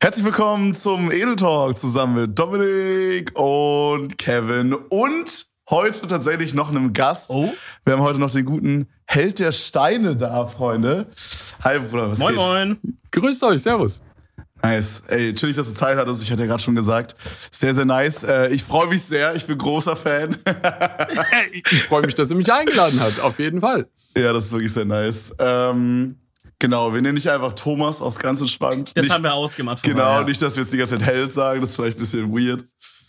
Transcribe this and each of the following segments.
Herzlich willkommen zum Edel Talk zusammen mit Dominik und Kevin und heute tatsächlich noch einem Gast. Oh. Wir haben heute noch den guten Held der Steine da, Freunde. Hi, Bruder, was Moin, geht? moin. Grüßt euch, servus. Nice. Ey, chillig, dass du Zeit hattest. Ich hatte ja gerade schon gesagt. Sehr, sehr nice. Äh, ich freue mich sehr. Ich bin großer Fan. Ich freue mich, dass ihr mich eingeladen habt, auf jeden Fall. ja, das ist wirklich sehr nice. Ähm, genau, wir nennen dich einfach Thomas auf ganz entspannt. Das nicht, haben wir ausgemacht. Genau, vorher, ja. nicht, dass wir jetzt die ganze Zeit Held sagen. Das ist vielleicht ein bisschen weird.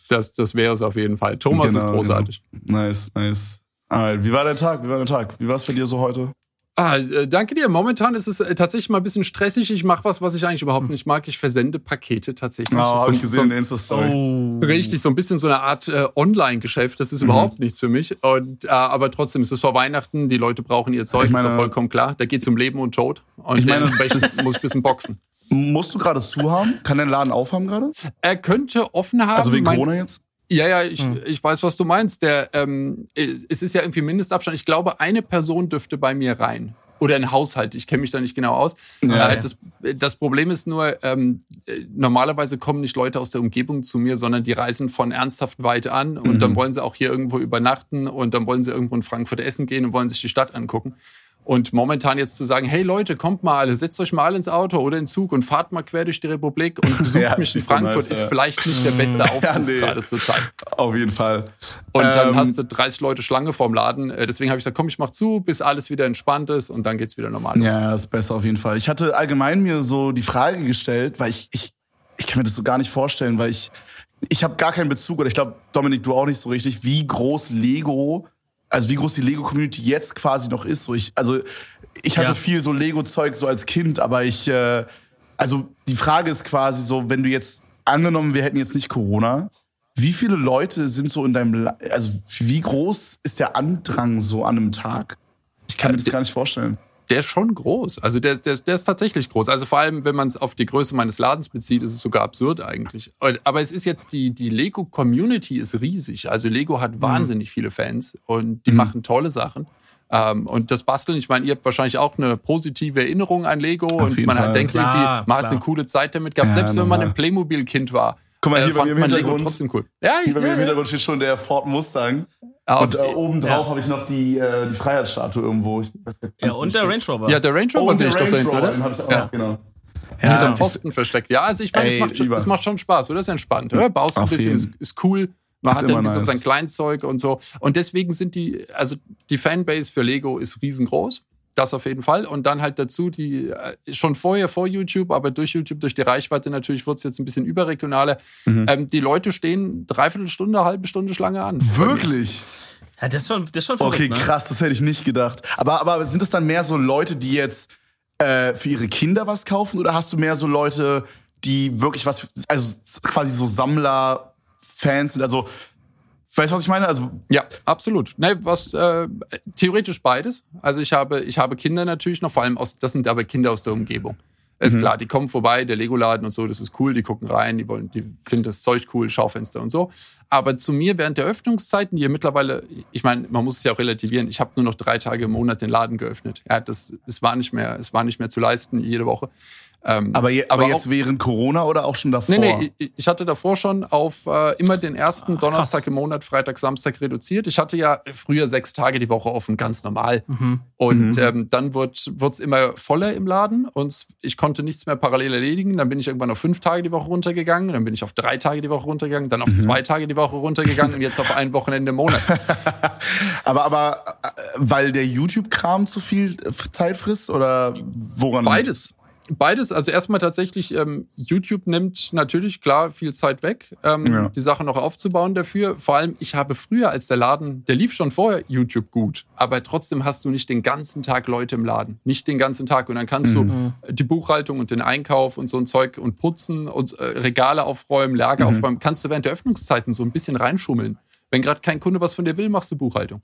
Das, das wäre es auf jeden Fall. Thomas Genau, ist großartig. Genau. Nice, nice. Alright, wie war dein Tag? Wie war dein Tag? Wie war es bei dir so heute? Ah, äh, danke dir. Momentan ist es äh, tatsächlich mal ein bisschen stressig. Ich mache was, was ich eigentlich überhaupt nicht mag. Ich versende Pakete tatsächlich. Oh, Das ist habe ich so, gesehen in der so, Insta-Story. Oh. Richtig, so ein bisschen so eine Art äh, Online-Geschäft. Das ist überhaupt nichts für mich. Und, äh, aber trotzdem ist es vor Weihnachten. Die Leute brauchen ihr Zeug, Ich meine- ist doch vollkommen klar. Da geht es um Leben und Tod. Und Ich meine- dementsprechend muss ich ein bisschen boxen. Musst du gerade zu haben? Kann dein Laden aufhaben gerade? Er könnte offen haben. Also wegen Corona jetzt? Ja, ja, ich, Hm. ich weiß, was du meinst. Der, ähm, es ist ja irgendwie Mindestabstand. Ich glaube, eine Person dürfte bei mir rein. Oder ein Haushalt, ich kenne mich da nicht genau aus. Ja. Äh, das, das Problem ist nur, ähm, äh, normalerweise kommen nicht Leute aus der Umgebung zu mir, sondern die reisen von ernsthaft weit an und Mhm. dann wollen sie auch hier irgendwo übernachten und dann wollen sie irgendwo in Frankfurt essen gehen und wollen sich die Stadt angucken. Und momentan jetzt zu sagen, hey Leute, kommt mal alle, setzt euch mal alle ins Auto oder in den Zug und fahrt mal quer durch die Republik und besucht Ja, mich in Frankfurt, ist ja. vielleicht nicht der beste Aufruf nee. gerade zur Zeit. Auf jeden Fall. Und dann Ähm, hast du 30 Leute Schlange vorm Laden. Äh, Deswegen habe ich gesagt, komm, ich mach zu, bis alles wieder entspannt ist und dann geht's wieder normal los. Ja, ist besser auf jeden Fall. Ich hatte allgemein mir so die Frage gestellt, weil ich, ich, ich kann mir das so gar nicht vorstellen, weil ich, ich habe gar keinen Bezug, oder ich glaube, Dominik, du auch nicht so richtig, wie groß Lego, also wie groß die Lego-Community jetzt quasi noch ist. So ich, also ich hatte Ja. viel so Lego-Zeug so als Kind, aber ich, äh, also die Frage ist quasi so, wenn du jetzt, angenommen, wir hätten jetzt nicht Corona, wie viele Leute sind so in deinem, also wie groß ist der Andrang so an einem Tag? Ich kann mir das gar nicht vorstellen. Der ist schon groß. Also der, der, der ist tatsächlich groß. Also vor allem, wenn man es auf die Größe meines Ladens bezieht, ist es sogar absurd eigentlich. Und- Aber es ist jetzt, die, die Lego-Community ist riesig. Also Lego Mhm. hat wahnsinnig viele Fans und die machen tolle Sachen. Ähm, und das Basteln, ich meine, ihr habt wahrscheinlich auch eine positive Erinnerung an Lego und jeden man Fall. hat denkt Klar, irgendwie, man hat klar. eine coole Zeit damit gehabt. Ja, Selbst wenn man ein Playmobil-Kind war, Guck mal, hier äh, bei mir im Hintergrund- trotzdem cool. Ja, Hier ich, bei mir im ja. Hintergrund steht schon der Ford Mustang. Ah, Und äh, okay. oben drauf Ja. habe ich noch die, äh, die Freiheitsstatue irgendwo. Ich, Ja, und der Range Rover. Ja, der Range Rover und sehe ich doch da Range hinten, oder? den habe ich auch, Ja. genau. hinterm Ja, Pfosten versteckt. Ja, also ich meine, es macht, schon, es macht schon Spaß, oder? Es ist entspannt. Oder? Baust ein bisschen, ist, ist cool. Man Ist hat dann immer so nice. sein Kleinzeug und so. Und deswegen sind die, also die Fanbase für Lego ist riesengroß. Das auf jeden Fall. Und dann halt dazu die, äh, schon vorher vor YouTube, aber durch YouTube, durch die Reichweite natürlich wird es jetzt ein bisschen überregionaler. Mhm. Ähm, die Leute stehen dreiviertel Stunde, halbe Stunde Schlange an. Wirklich? Ja, das ist schon, das ist schon verrückt, Okay, ne? krass, das hätte ich nicht gedacht. Aber, aber sind es dann mehr so Leute, die jetzt äh, für ihre Kinder was kaufen? Oder hast du mehr so Leute, die wirklich was, also quasi so Sammler-Fans sind? Also, weißt du, was ich meine? Also, Ja, absolut. Ne, was äh, theoretisch beides. Also ich habe, ich habe Kinder natürlich noch, vor allem aus, das sind aber Kinder aus der Umgebung. Ist klar, die kommen vorbei, der Lego-Laden und so, das ist cool, die gucken rein, die wollen, die finden das Zeug cool, Schaufenster und so. Aber zu mir während der Öffnungszeiten, die mittlerweile, ich meine, man muss es ja auch relativieren, ich habe nur noch drei Tage im Monat den Laden geöffnet. Ja, das, es war nicht mehr, es war nicht mehr zu leisten jede Woche. Ähm, aber, je, aber, Aber jetzt während Corona oder auch schon davor? Nee, nee, ich- hatte davor schon auf äh, immer den ersten Ach, Donnerstag im Monat, Freitag, Samstag reduziert. Ich hatte ja früher sechs Tage die Woche offen, ganz normal. Mhm. Und Mhm. ähm, dann wurde es immer voller im Laden und ich konnte nichts mehr parallel erledigen. Dann bin ich irgendwann auf fünf Tage die Woche runtergegangen, dann bin ich auf drei Tage die Woche runtergegangen, dann auf Mhm. zwei Tage die Woche runtergegangen und jetzt auf ein Wochenende im Monat. Aber, aber äh, weil der YouTube-Kram zu viel Zeit frisst oder woran? Beides. Beides, also erstmal tatsächlich, ähm, YouTube nimmt natürlich klar viel Zeit weg, ähm, Ja. die Sache noch aufzubauen dafür. Vor allem, ich habe früher, als der Laden, der lief schon vorher YouTube gut, aber trotzdem hast du nicht den ganzen Tag Leute im Laden. Nicht den ganzen Tag. Und dann kannst Mhm. du die Buchhaltung und den Einkauf und so ein Zeug und putzen und äh, Regale aufräumen, Lager Mhm. aufräumen, kannst du während der Öffnungszeiten so ein bisschen reinschummeln. Wenn gerade kein Kunde was von dir will, machst du Buchhaltung.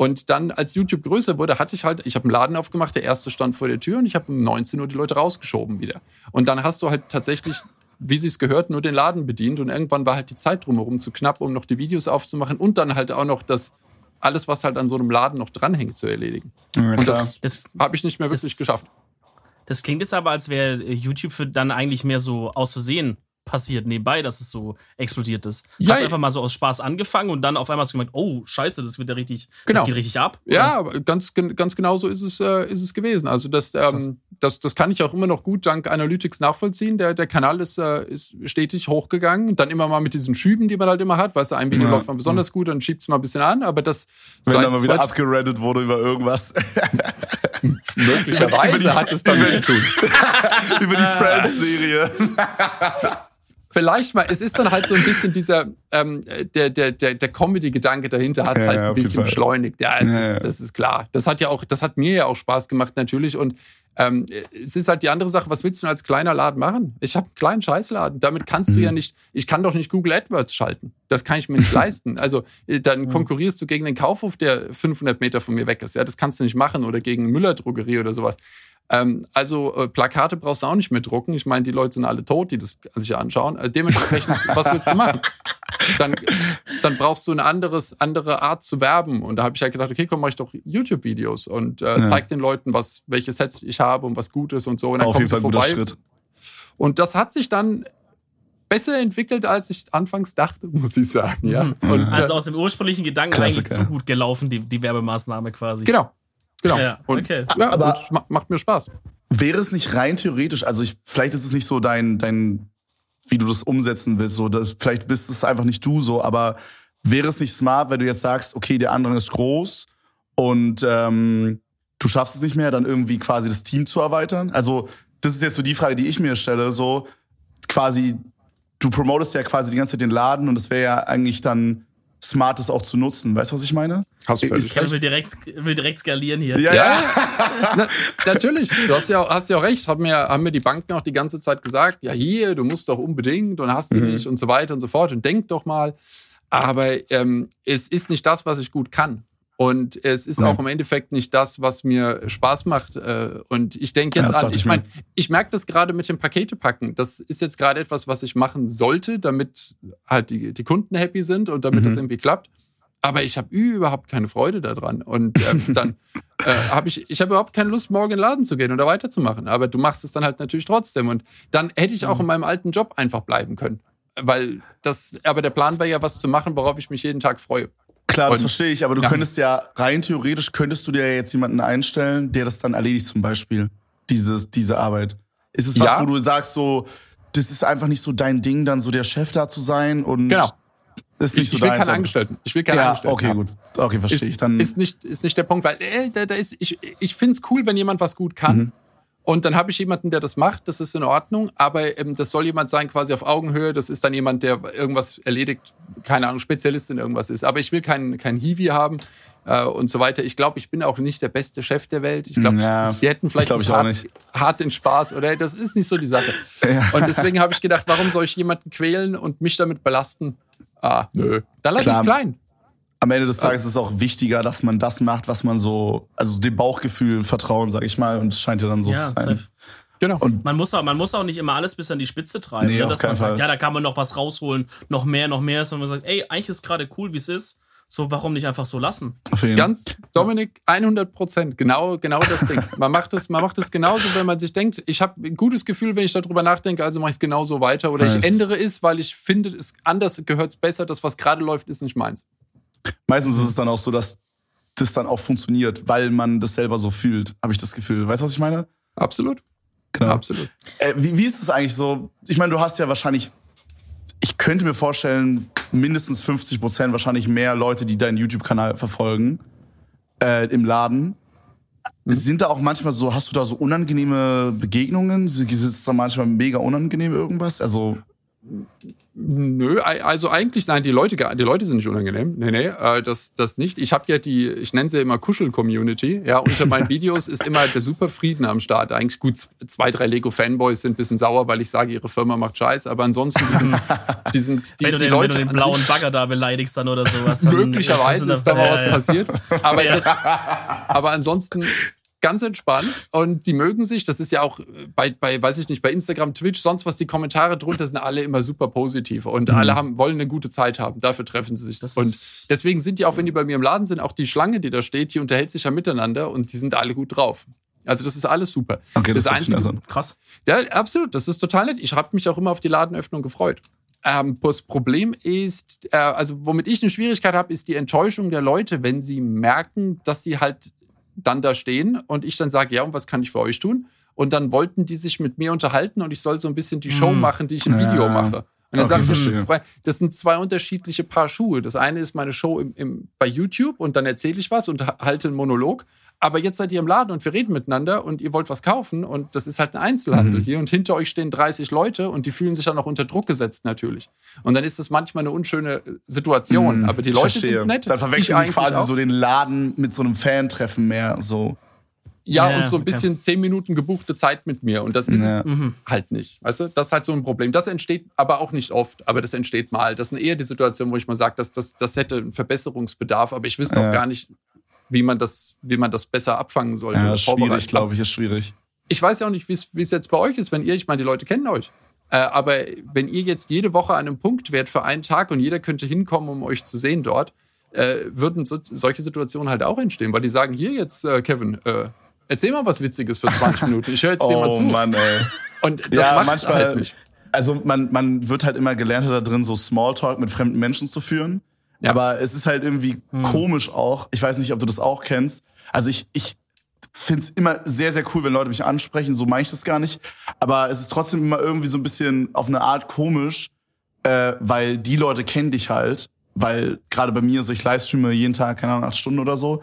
Und dann, als YouTube größer wurde, hatte ich halt, ich habe einen Laden aufgemacht, der erste stand vor der Tür und ich habe um 19 Uhr die Leute rausgeschoben wieder. Und dann hast du halt tatsächlich, wie sie es gehört, nur den Laden bedient und irgendwann war halt die Zeit drumherum zu knapp, um noch die Videos aufzumachen und dann halt auch noch das, alles, was halt an so einem Laden noch dranhängt, zu erledigen. Ja, Und das Das, habe ich nicht mehr wirklich Das- geschafft. Das klingt jetzt aber, als wäre YouTube für dann eigentlich mehr so aus Versehen passiert nebenbei, dass es so explodiert ist. Ja, Hast du einfach mal so aus Spaß angefangen und dann auf einmal hast du gemerkt, oh, scheiße, das wird ja richtig, genau. das geht richtig ab. Oder? Ja, ganz, ganz genau so ist es, äh, ist es gewesen. Also das, ähm, das, das kann ich auch immer noch gut dank Analytics nachvollziehen. Der, der Kanal ist, äh, ist stetig hochgegangen. Dann immer mal mit diesen Schüben, die man halt immer hat. Weißt du, ein Video ja. läuft mal besonders gut, dann schiebt es mal ein bisschen an. Aber das Wenn dann mal wieder abgeredet wurde über irgendwas. Möglicherweise hat es damit zu tun. über die Friends-Serie. Vielleicht mal, es ist dann halt so ein bisschen dieser, ähm, der, der, der, der Comedy-Gedanke dahinter hat es ja, halt ein bisschen beschleunigt. Ja, es ja, ist, das ist klar. Das hat ja auch, das hat mir ja auch Spaß gemacht natürlich und ähm, es ist halt die andere Sache, was willst du denn als kleiner Laden machen? Ich habe einen kleinen Scheißladen. Damit kannst mhm. du ja nicht, ich kann doch nicht Google AdWords schalten. Das kann ich mir nicht leisten. Also äh, dann mhm. konkurrierst du gegen den Kaufhof, der 500 Meter von mir weg ist. Ja, das kannst du nicht machen oder gegen Müller-Drogerie oder sowas. Ähm, also äh, Plakate brauchst du auch nicht mehr drucken. Ich meine, die Leute sind alle tot, die das sich anschauen. Also dementsprechend, was willst du machen? Dann, dann brauchst du eine anderes, andere Art zu werben. Und da habe ich halt gedacht, okay, komm, mach ich doch YouTube-Videos und äh, ja. zeig den Leuten, was, welche Sets ich habe und was gut ist und so. Und dann Auf jeden Fall vorbei. Schritt. Und das hat sich dann besser entwickelt, als ich anfangs dachte, muss ich sagen. Ja. Mhm. Und, also aus dem ursprünglichen Gedanken Klassiker. eigentlich zu gut gelaufen, die, die Werbemaßnahme quasi. Genau, Genau. Ja, okay. Und, ja, aber und macht mir Spaß. Wäre es nicht rein theoretisch, also ich, vielleicht ist es nicht so dein, dein, wie du das umsetzen willst, so, das, vielleicht bist es einfach nicht du so, aber wäre es nicht smart, wenn du jetzt sagst, okay, der andere ist groß und ähm, du schaffst es nicht mehr, dann irgendwie quasi das Team zu erweitern? Also, das ist jetzt so die Frage, die ich mir stelle, so quasi, du promotest ja quasi die ganze Zeit den Laden und es wäre ja eigentlich dann Smartes auch zu nutzen. Weißt du, was ich meine? Hast du ich ich will direkt, will direkt skalieren hier. Ja, ja. Na, natürlich. Du hast ja, hast ja auch recht. Haben mir, haben mir die Banken auch die ganze Zeit gesagt, ja hier, du musst doch unbedingt und hast du mhm. nicht und so weiter und so fort und denk doch mal. Aber ähm, es ist nicht das, was ich gut kann. Und es ist auch im Endeffekt nicht das, was mir Spaß macht. Äh, und ich denke jetzt ja, an, ich meine, ich merke das gerade mit dem Pakete packen. Das ist jetzt gerade etwas, was ich machen sollte, damit halt die, die Kunden happy sind und damit mhm. das irgendwie klappt. Aber ich habe überhaupt keine Freude daran. Und ähm, dann äh, habe ich, ich habe überhaupt keine Lust, morgen in den Laden zu gehen oder weiterzumachen. Aber du machst es dann halt natürlich trotzdem. Und dann hätte ich auch mhm. in meinem alten Job einfach bleiben können. Weil das, aber der Plan war ja, was zu machen, worauf ich mich jeden Tag freue. Klar, das und, verstehe ich, aber du ja. könntest ja rein theoretisch könntest du dir jetzt jemanden einstellen, der das dann erledigt zum Beispiel, dieses, diese Arbeit. Ist es was, ja. wo du sagst so, das ist einfach nicht so dein Ding, dann so der Chef da zu sein und genau. ist nicht ich, so ich will keine Angestellten. Ich will keine ja, Angestellten. Okay, haben. gut. Okay, verstehe ist, ich. Dann ist nicht ist nicht der Punkt, weil äh, da, da ist ich ich finde es cool, wenn jemand was gut kann. Mhm. Und dann habe ich jemanden, der das macht, das ist in Ordnung, aber ähm, das soll jemand sein quasi auf Augenhöhe, das ist dann jemand, der irgendwas erledigt, keine Ahnung, Spezialist in irgendwas ist. Aber ich will keinen kein Hiwi haben äh, und so weiter. Ich glaube, ich bin auch nicht der beste Chef der Welt. Ich glaube, ja, wir hätten vielleicht ich hart, hart, den Spaß oder das ist nicht so die Sache. Ja. Und deswegen habe ich gedacht, warum soll ich jemanden quälen und mich damit belasten? Ah, nö. Dann lass es klein am Ende des Tages ist es auch wichtiger, dass man das macht, was man so, also dem Bauchgefühl vertrauen, sag ich mal, und es scheint ja dann so ja, zu sein. Safe. Genau. Und man muss, auch, man muss auch nicht immer alles bis an die Spitze treiben. Nee, ne? Dass man sagt, ja, da kann man noch was rausholen, noch mehr, noch mehr, sondern man sagt, ey, eigentlich ist gerade cool, wie es ist. So, warum nicht einfach so lassen? Ganz, Dominik, 100 Prozent. Genau, genau das Ding. Man macht es, man macht es genauso, wenn man sich denkt, ich habe ein gutes Gefühl, wenn ich darüber nachdenke, also mache ich es genauso weiter. Oder nice. ich ändere es, weil ich finde, es anders gehört es besser. Das, was gerade läuft, ist nicht meins. Meistens ist es dann auch so, dass das dann auch funktioniert, weil man das selber so fühlt, habe ich das Gefühl. Weißt du, was ich meine? Absolut. Genau. Absolut. Äh, wie, wie ist es eigentlich so? Ich meine, du hast ja wahrscheinlich, ich könnte mir vorstellen, mindestens 50 Prozent wahrscheinlich mehr Leute, die deinen YouTube-Kanal verfolgen äh, im Laden. Mhm. Sind da auch manchmal so, hast du da so unangenehme Begegnungen? Ist es da manchmal mega unangenehm irgendwas? Also Nö, also eigentlich, nein, die Leute, die Leute sind nicht unangenehm. Nee, nee, äh, das, das nicht. Ich habe ja die, ich nenne sie ja immer Kuschel-Community. Ja, unter meinen Videos ist immer der Superfrieden am Start. Eigentlich gut, zwei, drei Lego-Fanboys sind ein bisschen sauer, weil ich sage, ihre Firma macht Scheiß, aber ansonsten die sind, die, sind, die, wenn, du die den, Leute wenn du den blauen Bagger da beleidigst dann oder sowas. Dann möglicherweise ist da mal was passiert. Aber, das, aber ansonsten ganz entspannt und die mögen sich. Das ist ja auch bei, bei, weiß ich nicht, bei Instagram, Twitch, sonst was, die Kommentare drunter sind alle immer super positiv und mhm. alle haben, wollen eine gute Zeit haben. Dafür treffen sie sich. Das und deswegen sind die auch, wenn die bei mir im Laden sind, auch die Schlange, die da steht, die unterhält sich ja miteinander und die sind alle gut drauf. Also das ist alles super. Okay, das, Das das Einzige- Einzige, Krass. Ja, absolut. Das ist total nett. Ich habe mich auch immer auf die Ladenöffnung gefreut. Ähm, das Problem ist, äh, also womit ich eine Schwierigkeit habe, ist die Enttäuschung der Leute, wenn sie merken, dass sie halt dann da stehen und ich dann sage, ja, und was kann ich für euch tun? Und dann wollten die sich mit mir unterhalten und ich soll so ein bisschen die Show Mm. machen, die ich im Video Ja. mache. Und dann Okay, sage ich, hm, das sind zwei unterschiedliche Paar Schuhe. Das eine ist meine Show im, im, bei YouTube und dann erzähle ich was und ha- halte einen Monolog. Aber jetzt seid ihr im Laden und wir reden miteinander und ihr wollt was kaufen und das ist halt ein Einzelhandel Mhm. hier und hinter euch stehen 30 Leute und die fühlen sich dann auch unter Druck gesetzt natürlich. Und dann ist das manchmal eine unschöne äh, Situation. Mhm, Aber die Leute verstehe. sind nett. Dann Ich verwechseln die quasi auch. so den Laden mit so einem Fan-Treffen mehr. So. Ja, Ja, und so ein okay. bisschen zehn Minuten gebuchte Zeit mit mir. Und das ist Ja. es Mhm. halt nicht. Weißt du, das ist halt so ein Problem. Das entsteht aber auch nicht oft, aber das entsteht mal. Das sind eher die Situationen, wo ich mal sage, dass das, das hätte einen Verbesserungsbedarf, aber ich wüsste Ja. auch gar nicht, wie man das, wie man das besser abfangen sollte. Ja, ist schwierig, glaube ich, ist schwierig. Ich weiß ja auch nicht, wie es jetzt bei euch ist, wenn ihr, ich meine, die Leute kennen euch. Äh, aber wenn ihr jetzt jede Woche an einem Punkt wärt für einen Tag und jeder könnte hinkommen, um euch zu sehen dort, äh, würden so, solche Situationen halt auch entstehen, weil die sagen, hier jetzt, äh, Kevin, äh, erzähl mal was Witziges für 20 Minuten. Ich höre jetzt Oh zu. Mann, ey. Und das Ja, manchmal- halt nicht. Also man, man wird halt immer gelernter da drin, so Smalltalk mit fremden Menschen zu führen. Ja. Aber es ist halt irgendwie komisch auch. Ich weiß nicht, ob du das auch kennst. Also ich, ich finde es immer sehr, sehr cool, wenn Leute mich ansprechen. So meine ich das gar nicht. Aber es ist trotzdem immer irgendwie so ein bisschen auf eine Art komisch, äh, weil die Leute kennen dich halt. Weil gerade bei mir, so ich livestreame jeden Tag, keine Ahnung, acht Stunden oder so.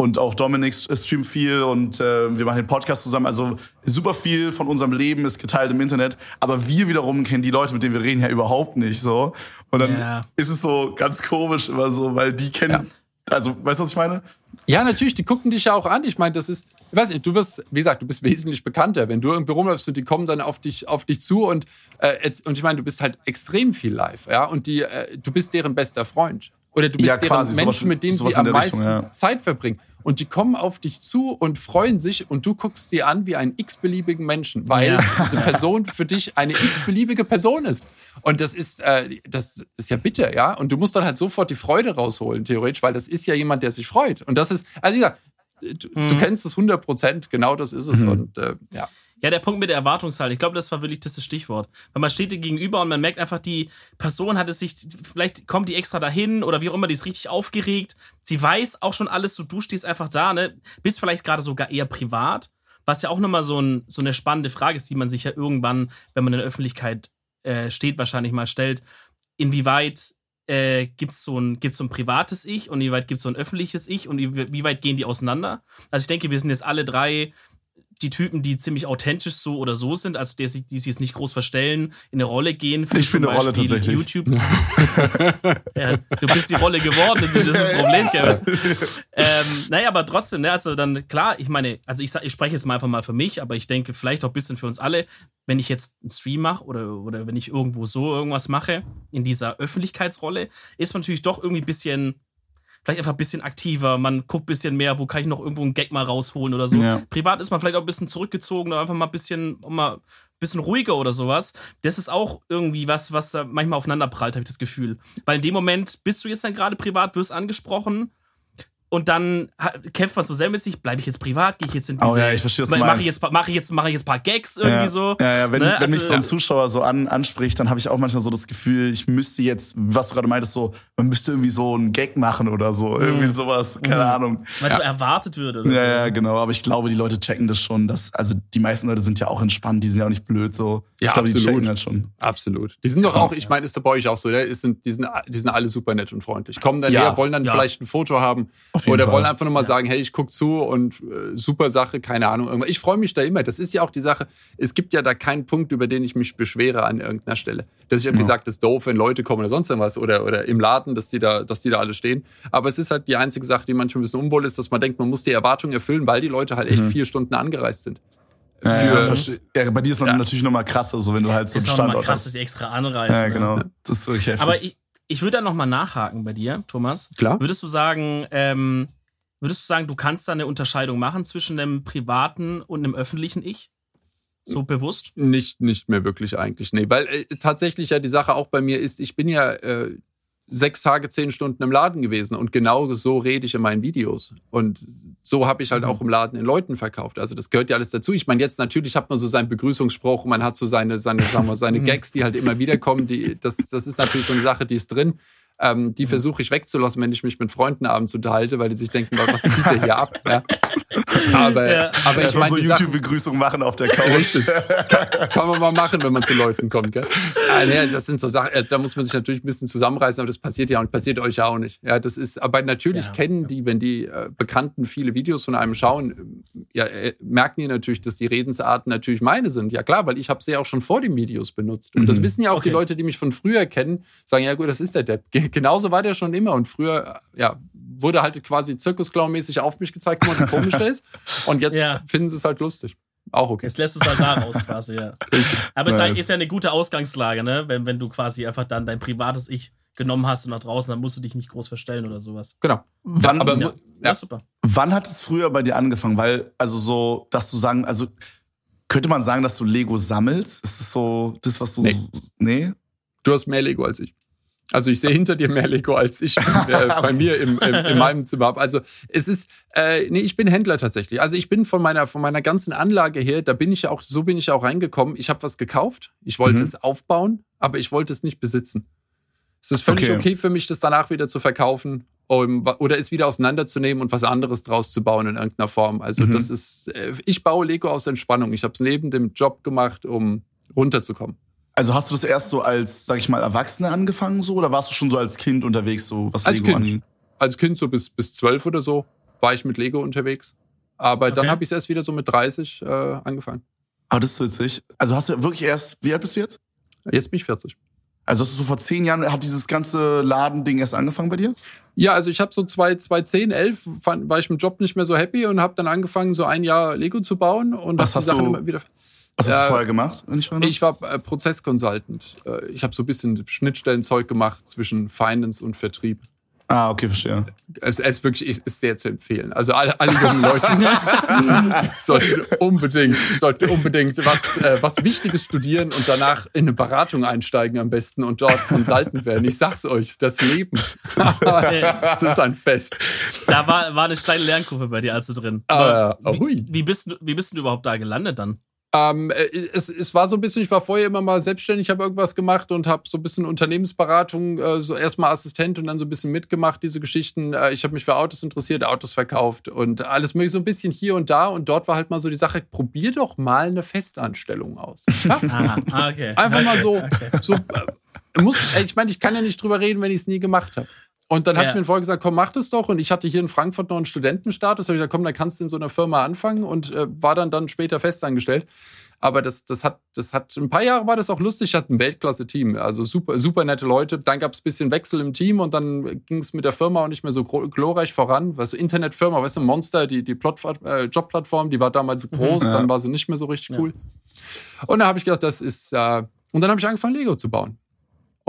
Und auch Dominik streamt viel und äh, wir machen den Podcast zusammen. Also super viel von unserem Leben ist geteilt im Internet. Aber wir wiederum kennen die Leute, mit denen wir reden, ja überhaupt nicht so. Und dann Ja. ist es so ganz komisch immer so, weil die kennen. Also, weißt du, was ich meine? Ja, natürlich, die gucken dich ja auch an. Ich meine, das ist, ich weiß nicht, du wirst, wie gesagt, du bist wesentlich bekannter. Wenn du irgendwo rumläufst und die kommen dann auf dich, auf dich zu und, äh, jetzt, und ich meine, du bist halt extrem viel live, ja, und die, äh, du bist deren bester Freund. Oder du bist Ja, deren quasi, sowas- Menschen, mit denen sowas sie am meisten Richtung, ja. Zeit verbringen. Und die kommen auf dich zu und freuen sich und du guckst sie an wie einen x-beliebigen Menschen, weil Ja. diese Person für dich eine x-beliebige Person ist. Und das ist, äh, das ist ja bitter, ja. Und du musst dann halt sofort die Freude rausholen, theoretisch, weil das ist ja jemand, der sich freut. Und das ist, also wie gesagt, du, du kennst es 100 Prozent, genau das ist es. Mhm. Und äh, ja. Ja, der Punkt mit der Erwartungshaltung, ich glaube, das war wirklich das Stichwort. Weil man steht dir gegenüber und man merkt einfach, die Person hat es sich, vielleicht kommt die extra dahin oder wie auch immer, die ist richtig aufgeregt. Sie weiß auch schon alles, so du stehst einfach da, ne? Bist vielleicht gerade sogar eher privat, was ja auch nochmal so, ein, so eine spannende Frage ist, die man sich ja irgendwann, wenn man in der Öffentlichkeit äh, steht, wahrscheinlich mal stellt. Inwieweit äh, gibt so, ein, gibt's so ein privates Ich und inwieweit gibt es so ein öffentliches Ich und wie weit gehen die auseinander? Also ich denke, wir sind jetzt alle drei die Typen, die ziemlich authentisch so oder so sind, also die, sich- die sich jetzt nicht groß verstellen, in eine Rolle gehen. Für Ich bin eine Rolle tatsächlich. YouTube. ja, du bist die Rolle geworden, das ist das, Problem, Kevin. ähm, naja, aber trotzdem, ne, also dann, klar, ich meine, also ich, ich spreche jetzt mal einfach mal für mich, aber ich denke vielleicht auch ein bisschen für uns alle, wenn ich jetzt einen Stream mache oder, oder wenn ich irgendwo so irgendwas mache, in dieser Öffentlichkeitsrolle, ist man natürlich doch irgendwie ein bisschen vielleicht einfach ein bisschen aktiver, man guckt ein bisschen mehr, wo kann ich noch irgendwo einen Gag mal rausholen oder so. Ja. Privat ist man vielleicht auch ein bisschen zurückgezogen oder einfach mal ein bisschen, mal ein bisschen ruhiger oder sowas. Das ist auch irgendwie was, was manchmal aufeinander prallt, habe ich das Gefühl. Weil in dem Moment bist du jetzt dann gerade privat, wirst angesprochen und dann kämpft man so sehr mit sich, bleibe ich jetzt privat, gehe ich jetzt in diese, Oh ja, ich verstehe, was du mache ich jetzt, mach ich jetzt, mache ich jetzt ein paar Gags irgendwie ja. so. Ja, ja, wenn, ne? wenn mich Also, so ein ja. Zuschauer so an, anspricht, dann habe ich auch manchmal so das Gefühl, ich müsste jetzt, was du gerade meintest, so, man müsste irgendwie so einen Gag machen oder so. Irgendwie sowas, keine Ahnung. Weil so erwartet wird oder Ja, so. ja, genau. Aber ich glaube, die Leute checken das schon. Dass, also die meisten Leute sind ja auch entspannt, die sind ja auch nicht blöd so. Ja, ich glaube, die absolut. checken das schon. Absolut. Die sind doch auch, ich meine, ist da bei euch auch so, ne? Ist, sind, die, sind, die sind alle super nett und freundlich. Kommen dann Ja. her, wollen dann Ja. vielleicht ein Foto haben jeden oder Fall. wollen einfach nur mal sagen, hey, ich guck zu und äh, super Sache, keine Ahnung. Ich freue mich da immer. Das ist ja auch die Sache. Es gibt ja da keinen Punkt, über den ich mich beschwere an irgendeiner Stelle. Dass ich irgendwie Ja. sage, das ist doof, wenn Leute kommen oder sonst irgendwas oder, oder im Laden, dass die, da, dass die da alle stehen. Aber es ist halt die einzige Sache, die manchmal ein bisschen unwohl ist, dass man denkt, man muss die Erwartungen erfüllen, weil die Leute halt echt vier Stunden angereist sind. Ja, ja, ja, bei dir ist dann Ja. natürlich nochmal krasser, so wenn du halt so einen ist auch nochmal Standort krass, dass hast. die extra anreisen. Ja, ne? genau. Das ist wirklich heftig. Aber ich, ich würde da nochmal nachhaken bei dir, Thomas. Klar. Würdest du sagen, ähm, würdest du sagen, du kannst da eine Unterscheidung machen zwischen einem privaten und einem öffentlichen Ich? So bewusst? Nicht, nicht mehr wirklich eigentlich. Nee, weil äh, tatsächlich ja die Sache auch bei mir ist, ich bin ja äh, sechs Tage, zehn Stunden im Laden gewesen. Und genau so rede ich in meinen Videos. Und so habe ich halt mhm. auch im Laden in Leuten verkauft. Also das gehört ja alles dazu. Ich meine, jetzt natürlich hat man so seinen Begrüßungsspruch, man hat so seine, seine, sagen wir, seine mhm. Gags, die halt immer wieder kommen. Die, das, das ist natürlich so eine Sache, die ist drin. Ähm, die mhm. versuche ich wegzulassen, wenn ich mich mit Freunden abends unterhalte, weil die sich denken, was zieht der hier ab? Ja. Aber, ja. aber ich meine. so YouTube-Begrüßung machen auf der Couch. Richtig. Kann, kann, man mal machen, wenn man zu Leuten kommt. Gell? Ah, nee, das sind so Sachen, da muss man sich natürlich ein bisschen zusammenreißen, aber das passiert ja und passiert euch ja auch nicht. Ja, das ist, aber natürlich ja. kennen die, wenn die äh, Bekannten viele Videos von einem schauen, ja, äh, merken die natürlich, dass die Redensarten natürlich meine sind. Ja klar, weil ich habe sie ja auch schon vor den Videos benutzt. Und mhm. das wissen ja auch okay. die Leute, die mich von früher kennen, sagen, ja gut, das ist der Depp genauso war der schon immer. Und früher, ja, wurde halt quasi Zirkusclown-mäßig auf mich gezeigt, wie man komisch ist. Und jetzt ja. finden sie es halt lustig. Auch okay. Jetzt lässt du es halt da raus quasi, ja. Aber nice. es ist ja eine gute Ausgangslage, ne? Wenn, wenn du quasi einfach dann dein privates Ich genommen hast und nach draußen, dann musst du dich nicht groß verstellen oder sowas. Genau. Wann, aber, ja, ja. super. Wann hat es früher bei dir angefangen? Weil, also so, dass du sagen, also könnte man sagen, dass du Lego sammelst? Ist das so das, was du. Nee. So, nee? Du hast mehr Lego als ich. Also ich sehe hinter dir mehr Lego als ich äh, bei mir im, im, in meinem Zimmer habe. Also es ist, äh, nee, ich bin Händler tatsächlich. Also ich bin von meiner von meiner ganzen Anlage her, da bin ich ja auch, so bin ich auch reingekommen. Ich habe was gekauft, ich wollte mhm. es aufbauen, aber ich wollte es nicht besitzen. Es ist völlig okay. okay für mich, das danach wieder zu verkaufen um, oder es wieder auseinanderzunehmen und was anderes draus zu bauen in irgendeiner Form. Also mhm. das ist, äh, ich baue Lego aus Entspannung. Ich habe es neben dem Job gemacht, um runterzukommen. Also hast du das erst so als, sag ich mal, Erwachsene angefangen so oder warst du schon so als Kind unterwegs, so was als Lego kind. anging? Als Kind so bis, bis zwölf oder so war ich mit Lego unterwegs. Aber okay. dann habe ich es erst wieder so mit 30 äh, angefangen. Ah, das ist witzig. Also hast du wirklich erst, wie alt bist du jetzt? Jetzt bin ich 40. Also hast du so vor zehn Jahren, hat dieses ganze Ladending erst angefangen bei dir? Ja, also ich habe so 2010, 11 fand, war ich mit dem Job nicht mehr so happy und habe dann angefangen, so ein Jahr Lego zu bauen und was hast die Sachen du? immer wieder. Was hast du vorher gemacht? Ich, ich war äh, Prozessconsultant. Äh, ich habe so ein bisschen Schnittstellenzeug gemacht zwischen Finance und Vertrieb. Ah, okay, verstehe. Es ist wirklich ist sehr zu empfehlen. Also alle, alle jungen Leute sollten unbedingt, sollten unbedingt was, äh, was Wichtiges studieren und danach in eine Beratung einsteigen am besten und dort Consultant werden. Ich sag's euch, das Leben. das ist ein Fest. Da war, war eine steile Lernkurve bei dir, als du drin. Ah, wie, wie, bist du, wie bist du überhaupt da gelandet dann? Ähm, äh, es, es war so ein bisschen, ich war vorher immer mal selbstständig, habe irgendwas gemacht und habe so ein bisschen Unternehmensberatung, äh, so erstmal Assistent und dann so ein bisschen mitgemacht, diese Geschichten. Äh, ich habe mich für Autos interessiert, Autos verkauft und alles mögliche, so ein bisschen hier und da. Und dort war halt mal so die Sache, probier doch mal eine Festanstellung aus. Ja? ah, okay. Einfach mal so, okay. so äh, muss, ich meine, ich kann ja nicht drüber reden, wenn ich es nie gemacht habe. Und dann hat ja. mir ein Freund gesagt, komm, mach das doch. Und ich hatte hier in Frankfurt noch einen Studentenstatus. Da habe ich gesagt, komm, dann kannst du in so einer Firma anfangen und äh, war dann dann später festangestellt. Aber das, das hat, das hat, ein paar Jahre war das auch lustig. Ich hatte ein Weltklasse-Team. Also super, super nette Leute. Dann gab es ein bisschen Wechsel im Team und dann ging es mit der Firma auch nicht mehr so glorreich voran. Weißt du, Internetfirma, weißt du, Monster, die, die Plot, äh, Jobplattform, die war damals mhm. groß, mhm, ja. dann war sie nicht mehr so richtig cool. Ja. Und dann habe ich gedacht, das ist, äh, und dann habe ich angefangen, Lego zu bauen.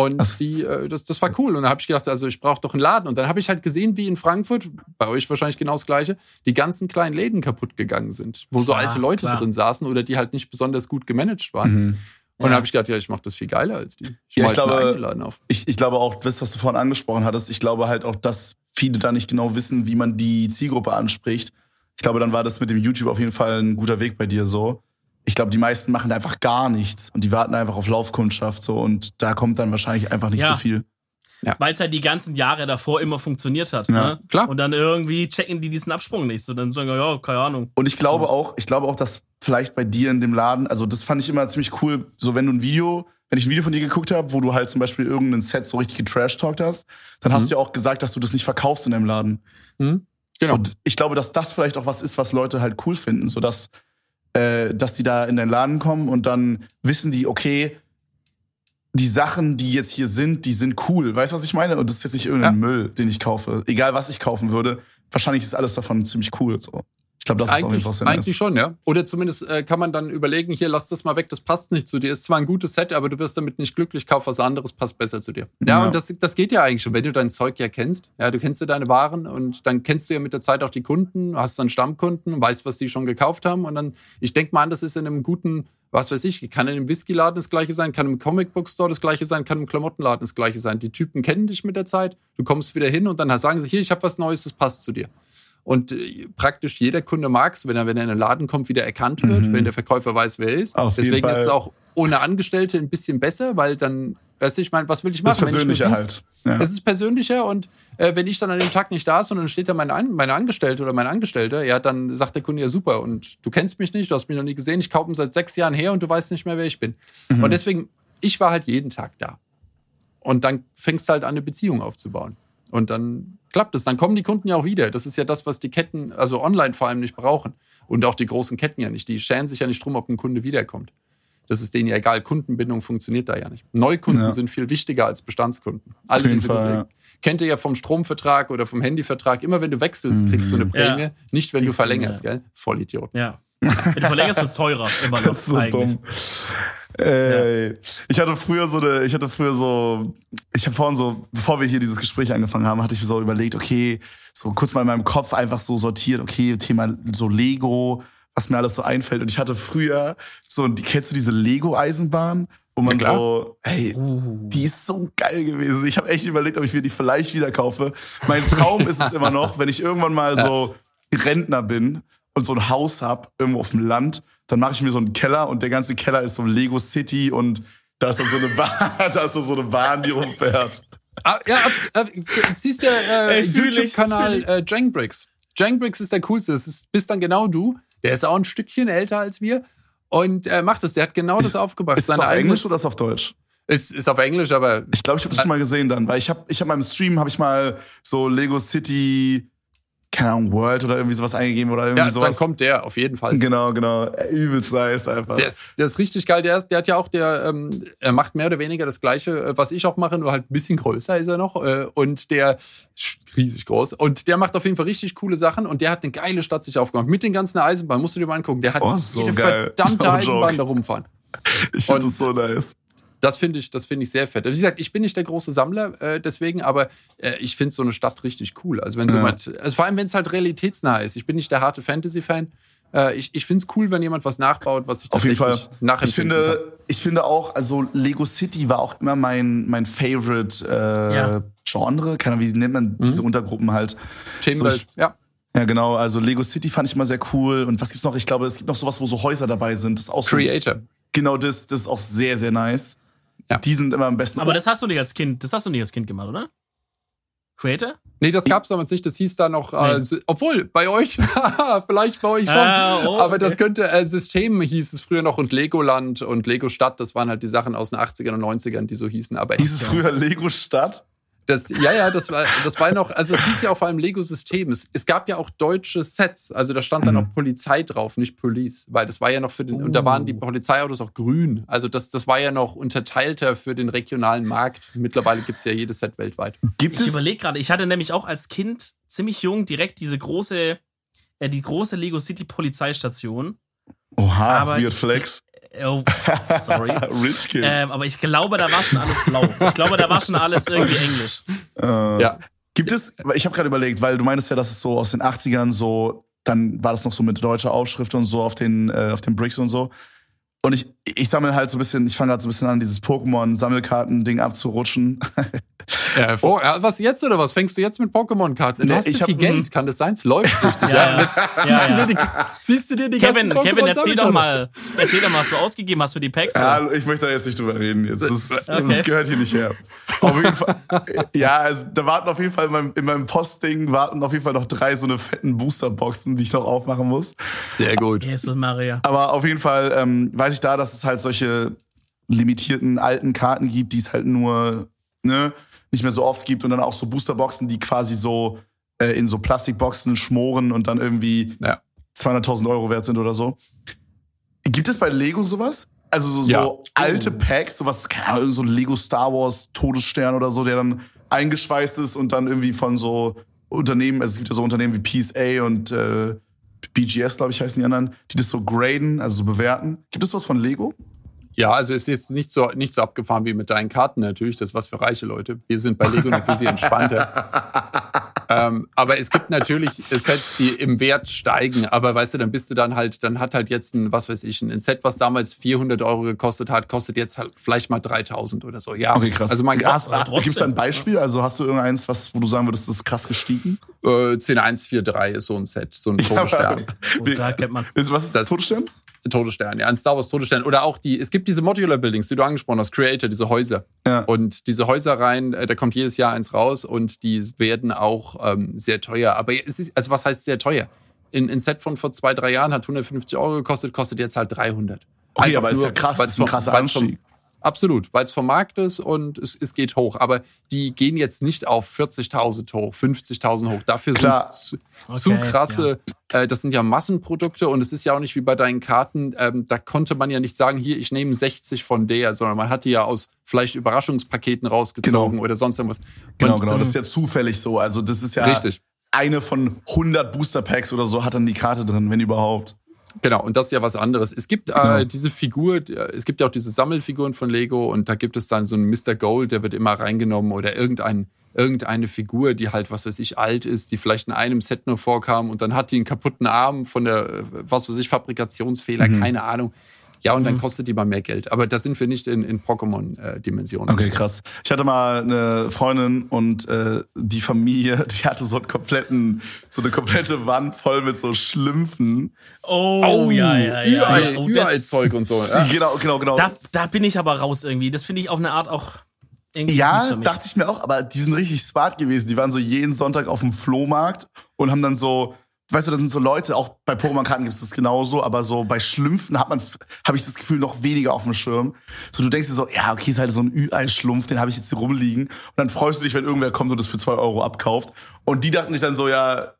Und die, äh, das, das war cool. Und dann habe ich gedacht, also ich brauche doch einen Laden. Und dann habe ich halt gesehen, wie in Frankfurt, bei euch wahrscheinlich genau das Gleiche, die ganzen kleinen Läden kaputt gegangen sind, wo so alte Leute klar. drin saßen oder die halt nicht besonders gut gemanagt waren. Mhm. Und dann habe ich gedacht, ja, ich mache das viel geiler als die. Ich, ja, ich glaube, auf. Ich, ich glaube auch, das, was du vorhin angesprochen hattest, ich glaube halt auch, dass viele da nicht genau wissen, wie man die Zielgruppe anspricht. Ich glaube, dann war das mit dem YouTube auf jeden Fall ein guter Weg bei dir so ich glaube, die meisten machen einfach gar nichts und die warten einfach auf Laufkundschaft so und da kommt dann wahrscheinlich einfach nicht ja. so viel. Ja. Weil es halt die ganzen Jahre davor immer funktioniert hat. Ja, ne? klar. Und dann irgendwie checken die diesen Absprung nicht. So, dann sagen ja, keine Ahnung. Und ich glaube auch, ich glaube auch, dass vielleicht bei dir in dem Laden, also das fand ich immer ziemlich cool, so wenn du ein Video, wenn ich ein Video von dir geguckt habe, wo du halt zum Beispiel irgendein Set so richtig getrash-talkt hast, dann mhm. hast du ja auch gesagt, dass du das nicht verkaufst in deinem Laden. Mhm. Genau. So, ich glaube, dass das vielleicht auch was ist, was Leute halt cool finden, so dass äh, dass die da in den Laden kommen und dann wissen die, okay, die Sachen, die jetzt hier sind, die sind cool. Weißt du, was ich meine? Und das ist jetzt nicht irgendein ja. Müll, den ich kaufe. Egal, was ich kaufen würde. Wahrscheinlich ist alles davon ziemlich cool. So. Ich glaube, das ist eigentlich, auch eigentlich schon, ja. Oder zumindest äh, kann man dann überlegen, hier, lass das mal weg, das passt nicht zu dir. Ist zwar ein gutes Set, aber du wirst damit nicht glücklich, kauf was anderes, passt besser zu dir. Ja, Ja. und das, das geht ja eigentlich schon, wenn du dein Zeug ja kennst. Ja, du kennst ja deine Waren und dann kennst du ja mit der Zeit auch die Kunden, hast dann Stammkunden, weißt, was die schon gekauft haben. Und dann, ich denke mal an, das ist in einem guten, was weiß ich, kann in einem Whiskyladen das gleiche sein, kann im Comicbook Store das gleiche sein, kann im Klamottenladen das gleiche sein. Die Typen kennen dich mit der Zeit, du kommst wieder hin und dann sagen sie, hier, ich habe was Neues, das passt zu dir. Und äh, praktisch jeder Kunde mag es, wenn er, wenn er in den Laden kommt, wieder erkannt wird, wenn der Verkäufer weiß, wer er ist. Mhm. Auf Deswegen ist es auch ohne Angestellte ein bisschen besser, weil dann, weißt du, ich meine, was will ich Das machen? wenn ich Persönliche nur halt. Ja. Es ist persönlicher und äh, wenn ich dann an dem Tag nicht da ist und dann steht da meine, meine Angestellte oder mein Angestellter, ja, dann sagt der Kunde ja super und du kennst mich nicht, du hast mich noch nie gesehen, ich kaufe ihn seit sechs Jahren her und du weißt nicht mehr, wer ich bin. Mhm. Und deswegen, ich war halt jeden Tag da. Und dann fängst du halt an, eine Beziehung aufzubauen. Und dann klappt es. Dann kommen die Kunden ja auch wieder. Das ist ja das, was die Ketten, also online vor allem nicht brauchen. Und auch die großen Ketten ja nicht. Die scheren sich ja nicht drum, ob ein Kunde wiederkommt. Das ist denen ja egal. Kundenbindung funktioniert da ja nicht. Neukunden Ja. sind viel wichtiger als Bestandskunden. Alle diese, Fall, ja. kennt ihr ja vom Stromvertrag oder vom Handyvertrag. Immer wenn du wechselst, kriegst du eine Prämie. Ja. Nicht, wenn du Kriegst du, verlängerst, ja. gell? Vollidiot. Ja. Wenn du verlängerst, wird es teurer, immer noch. Das ist so eigentlich. dumm. Ey, Ich hatte früher so eine, ich hatte früher so, ich habe vorhin so, bevor wir hier dieses Gespräch angefangen haben, hatte ich so überlegt, okay, so kurz mal in meinem Kopf einfach so sortiert, okay, Thema so Lego, was mir alles so einfällt. Und ich hatte früher so, kennst du diese Lego-Eisenbahn? Wo man Ja, so, hey, die ist so geil gewesen. Ich habe echt überlegt, ob ich mir die vielleicht wieder kaufe. Mein Traum ist es immer noch, wenn ich irgendwann mal so Rentner bin und so ein Haus hab irgendwo auf dem Land, dann mache ich mir so einen Keller und der ganze Keller ist so Lego City und da ist dann so eine Bahn, da ist dann so eine Bahn, die rumfährt. Ah, ja, abs, äh, siehst der äh, YouTube-Kanal äh, Jankbricks. Jankbricks ist der coolste. Das ist, bist dann genau du. Der ist auch ein Stückchen älter als wir. Und äh, macht das. Der hat genau das aufgebracht. Ist das auf eigene- Englisch oder ist das auf Deutsch? Ist, ist auf Englisch, aber Ich glaube, ich habe das schon mal gesehen dann, weil ich habe ich hab in meinem Stream habe ich mal so Lego City keine Ahnung, World oder irgendwie sowas eingegeben oder irgendwie ja, dann sowas. kommt der auf jeden Fall. Genau, genau. Übelst nice einfach. Der ist, der ist richtig geil. Der, der hat ja auch, der, ähm, er macht mehr oder weniger das Gleiche, äh, was ich auch mache, nur halt ein bisschen größer ist er noch. Äh, und der riesig groß. Und der macht auf jeden Fall richtig coole Sachen. Und der hat eine geile Stadt sich aufgemacht. Mit den ganzen Eisenbahnen, musst du dir mal angucken. Der hat Oh, so jede geil. verdammte No Eisenbahn joke. da rumfahren. ich finde das so nice. Das finde ich, das finde ich sehr fett. Also Wie gesagt, ich bin nicht der große Sammler äh, deswegen, aber äh, ich finde so eine Stadt richtig cool. Also wenn so Ja. jemand, also vor allem wenn es halt realitätsnah ist. Ich bin nicht der harte Fantasy-Fan. Äh, ich ich finde es cool, wenn jemand was nachbaut, was ich Auf jeden Fall. tatsächlich Ich nachempfinden kann. finde, ich finde auch, also Lego City war auch immer mein, mein Favorite äh, Ja. Genre. Keine Ahnung, wie nennt man diese Untergruppen halt? Themenwelt, So, ja. Ja, genau. Also Lego City fand ich immer sehr cool. Und was gibt's noch? Ich glaube, es gibt noch sowas, wo so Häuser dabei sind. Das ist auch so- Creator. Genau, das, das ist auch sehr, sehr nice. Ja. Die sind immer am besten. Aber das hast du nicht als Kind, das hast du nicht als Kind gemacht, oder? Creator? Nee, das gab's damals nicht. Das hieß da noch, äh, obwohl bei euch, vielleicht bei euch schon. Ah, oh, aber das okay. könnte, äh, System hieß es früher noch und Legoland und Lego Stadt. Das waren halt die Sachen aus den 80ern und 90ern, die so hießen. Aber Hieß es früher Lego Stadt? Das, ja, ja, das war, das war noch, also es hieß ja auch vor allem Lego-System. Es, es gab ja auch deutsche Sets, also da stand dann Mhm. auch Polizei drauf, nicht Police, weil das war ja noch für den, und da Uh. waren die Polizeiautos auch grün. Also das, das war ja noch unterteilter für den regionalen Markt. Mittlerweile gibt's ja jedes Set weltweit. Gibt Ich es? überlege gerade, ich hatte nämlich auch als Kind ziemlich jung direkt diese große, äh, die große Lego City Polizeistation. Oha, Aber Weird ich- Flex. Oh, sorry. Rich Kid. ähm, aber ich glaube, da war schon alles blau. Ich glaube, da war schon alles irgendwie Englisch. Äh, Ja. Gibt es, ich habe gerade überlegt, weil du meinst ja, dass es so aus den 80ern so, dann war das noch so mit deutscher Aufschrift und so auf den, äh, auf den Bricks und so. Und ich, ich sammle halt so ein bisschen, ich fange gerade so ein bisschen an, dieses Pokémon-Sammelkarten-Ding abzurutschen. Äh, oh, ja, was jetzt oder was? Fängst du jetzt mit Pokémon-Karten? Du hast ich so viel hab- Geld, kann das sein? Es läuft richtig. Ja, ja. Jetzt Ja, ziehst, Du ja. dir die, ziehst du dir die Kevin, ganzen Kevin, erzähl doch mal, erzähl doch mal, was du ausgegeben hast für die Packs. Ja, ich möchte da jetzt nicht drüber reden. Jetzt. Das, Okay. das gehört hier nicht her. Auf jeden Fall, ja, also, da warten auf jeden Fall in meinem, in meinem Postding warten auf jeden Fall noch drei so eine fetten Boosterboxen, die ich noch aufmachen muss. Sehr gut. Jesus Maria. Aber auf jeden Fall ähm, weiß ich da, dass es halt solche limitierten alten Karten gibt, die es halt nur ne, nicht mehr so oft gibt und dann auch so Boosterboxen, die quasi so äh, in so Plastikboxen schmoren und dann irgendwie Ja. 200.000 Euro wert sind oder so. Gibt es bei Lego sowas? Also so, Ja. so alte Packs, sowas, keine Ahnung, so ein Lego Star Wars Todesstern oder so, der dann eingeschweißt ist und dann irgendwie von so Unternehmen, also es gibt ja so Unternehmen wie PSA und äh, BGS, glaube ich, heißen die anderen, die das so graden, also so bewerten. Gibt es was von Lego? Ja, also ist jetzt nicht so, nicht so abgefahren wie mit deinen Karten natürlich. Das ist was für reiche Leute. Wir sind bei Lego ein bisschen entspannter. ähm, aber es gibt natürlich Sets, die im Wert steigen. Aber weißt du, dann bist du dann halt, dann hat halt jetzt ein, was weiß ich, ein Set, was damals 400 Euro gekostet hat, kostet jetzt halt vielleicht mal 3000 oder so. Ja, Okay, krass. Also man aber gibt es da ein Beispiel? Also hast du irgendeins, was, wo du sagen würdest, das ist krass gestiegen? äh, 10143 ist so ein Set, so ein Todesstern. Und da kennt man. Was ist das, Das- Todesstern? Todesstern, ja, ein Star Wars Todesstern. Oder auch die, es gibt diese Modular Buildings, die du angesprochen hast, Creator, diese Häuser. Ja. Und diese Häuser rein, äh, da kommt jedes Jahr eins raus und die werden auch ähm, sehr teuer. Aber es ist, also was heißt sehr teuer? In, ein Set von vor zwei, drei Jahren hat 150 Euro gekostet, kostet jetzt halt 300. Okay, Einfach aber ist nur, ja krass, ist ein vom- krasser weil's vom- Anstieg. Absolut, weil es vom Markt ist und es, es geht hoch. Aber die gehen jetzt nicht auf 40.000 hoch, 50.000 hoch. Dafür sind es zu, zu Okay, krasse, äh, das sind ja Massenprodukte und es ist ja auch nicht wie bei deinen Karten. Ähm, da konnte man ja nicht sagen, hier, ich nehme 60 von der, sondern man hat die ja aus vielleicht Überraschungspaketen rausgezogen oder sonst irgendwas. Genau, und, genau. ähm, Das ist ja zufällig so. Also das ist ja Richtig. eine von 100 Booster Packs oder so hat dann die Karte drin, wenn überhaupt. Genau, und das ist ja was anderes. Es gibt Genau. äh, diese Figur, äh, es gibt ja auch diese Sammelfiguren von Lego und da gibt es dann so einen Mr. Gold, der wird immer reingenommen oder irgendein, irgendeine Figur, die halt, was weiß ich, alt ist, die vielleicht in einem Set nur vorkam und dann hat die einen kaputten Arm von der, äh, was weiß ich, Fabrikationsfehler, Mhm. keine Ahnung. Ja, und dann kostet die mal mehr Geld. Aber da sind wir nicht in, in Pokémon-Dimensionen. Okay, krass. Ich hatte mal eine Freundin und äh, die Familie, die hatte so einen kompletten, so eine komplette Wand voll mit so Schlümpfen. Oh, ja, ja, ja. Überall, Oh, überall Zeug und so. Ja. Genau, genau, genau. Da, da bin ich aber raus irgendwie. Das finde ich auf eine Art auch irgendwie Ja, dachte ich mir auch, aber die sind richtig smart gewesen. Die waren so jeden Sonntag auf dem Flohmarkt und haben dann so, weißt du, da sind so Leute, auch bei Pokémon-Karten gibt es das genauso, aber so bei Schlümpfen hat man's, habe ich das Gefühl, noch weniger auf dem Schirm. So, du denkst dir so, ja, okay, ist halt so ein Ü-Ei-Schlumpf, den habe ich jetzt hier rumliegen. Und dann freust du dich, wenn irgendwer kommt und das für zwei Euro abkauft. Und die dachten sich dann so, ja,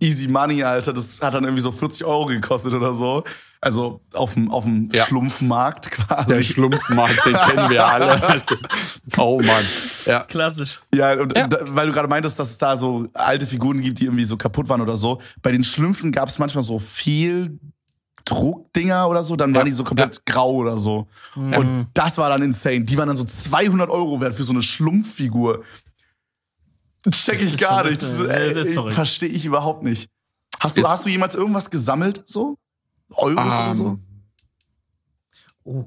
easy money, Alter, das hat dann irgendwie so 40 Euro gekostet oder so. Also auf dem, auf dem Ja. Schlumpfmarkt quasi. Der Schlumpfmarkt, den kennen wir alle. oh Mann. Ja. Klassisch. Ja, und Ja. Da, weil du gerade meintest, dass es da so alte Figuren gibt, die irgendwie so kaputt waren oder so. Bei den Schlümpfen gab es manchmal so viel Druckdinger oder so, dann Ja. waren die so komplett grau oder so. Und das war dann insane. Die waren dann so 200 Euro wert für so eine Schlumpffigur. Check ich gar nicht. ist verrückt. verstehe ich überhaupt nicht. Hast du, Ist- hast du jemals irgendwas gesammelt so? Euros oder so? Ähm,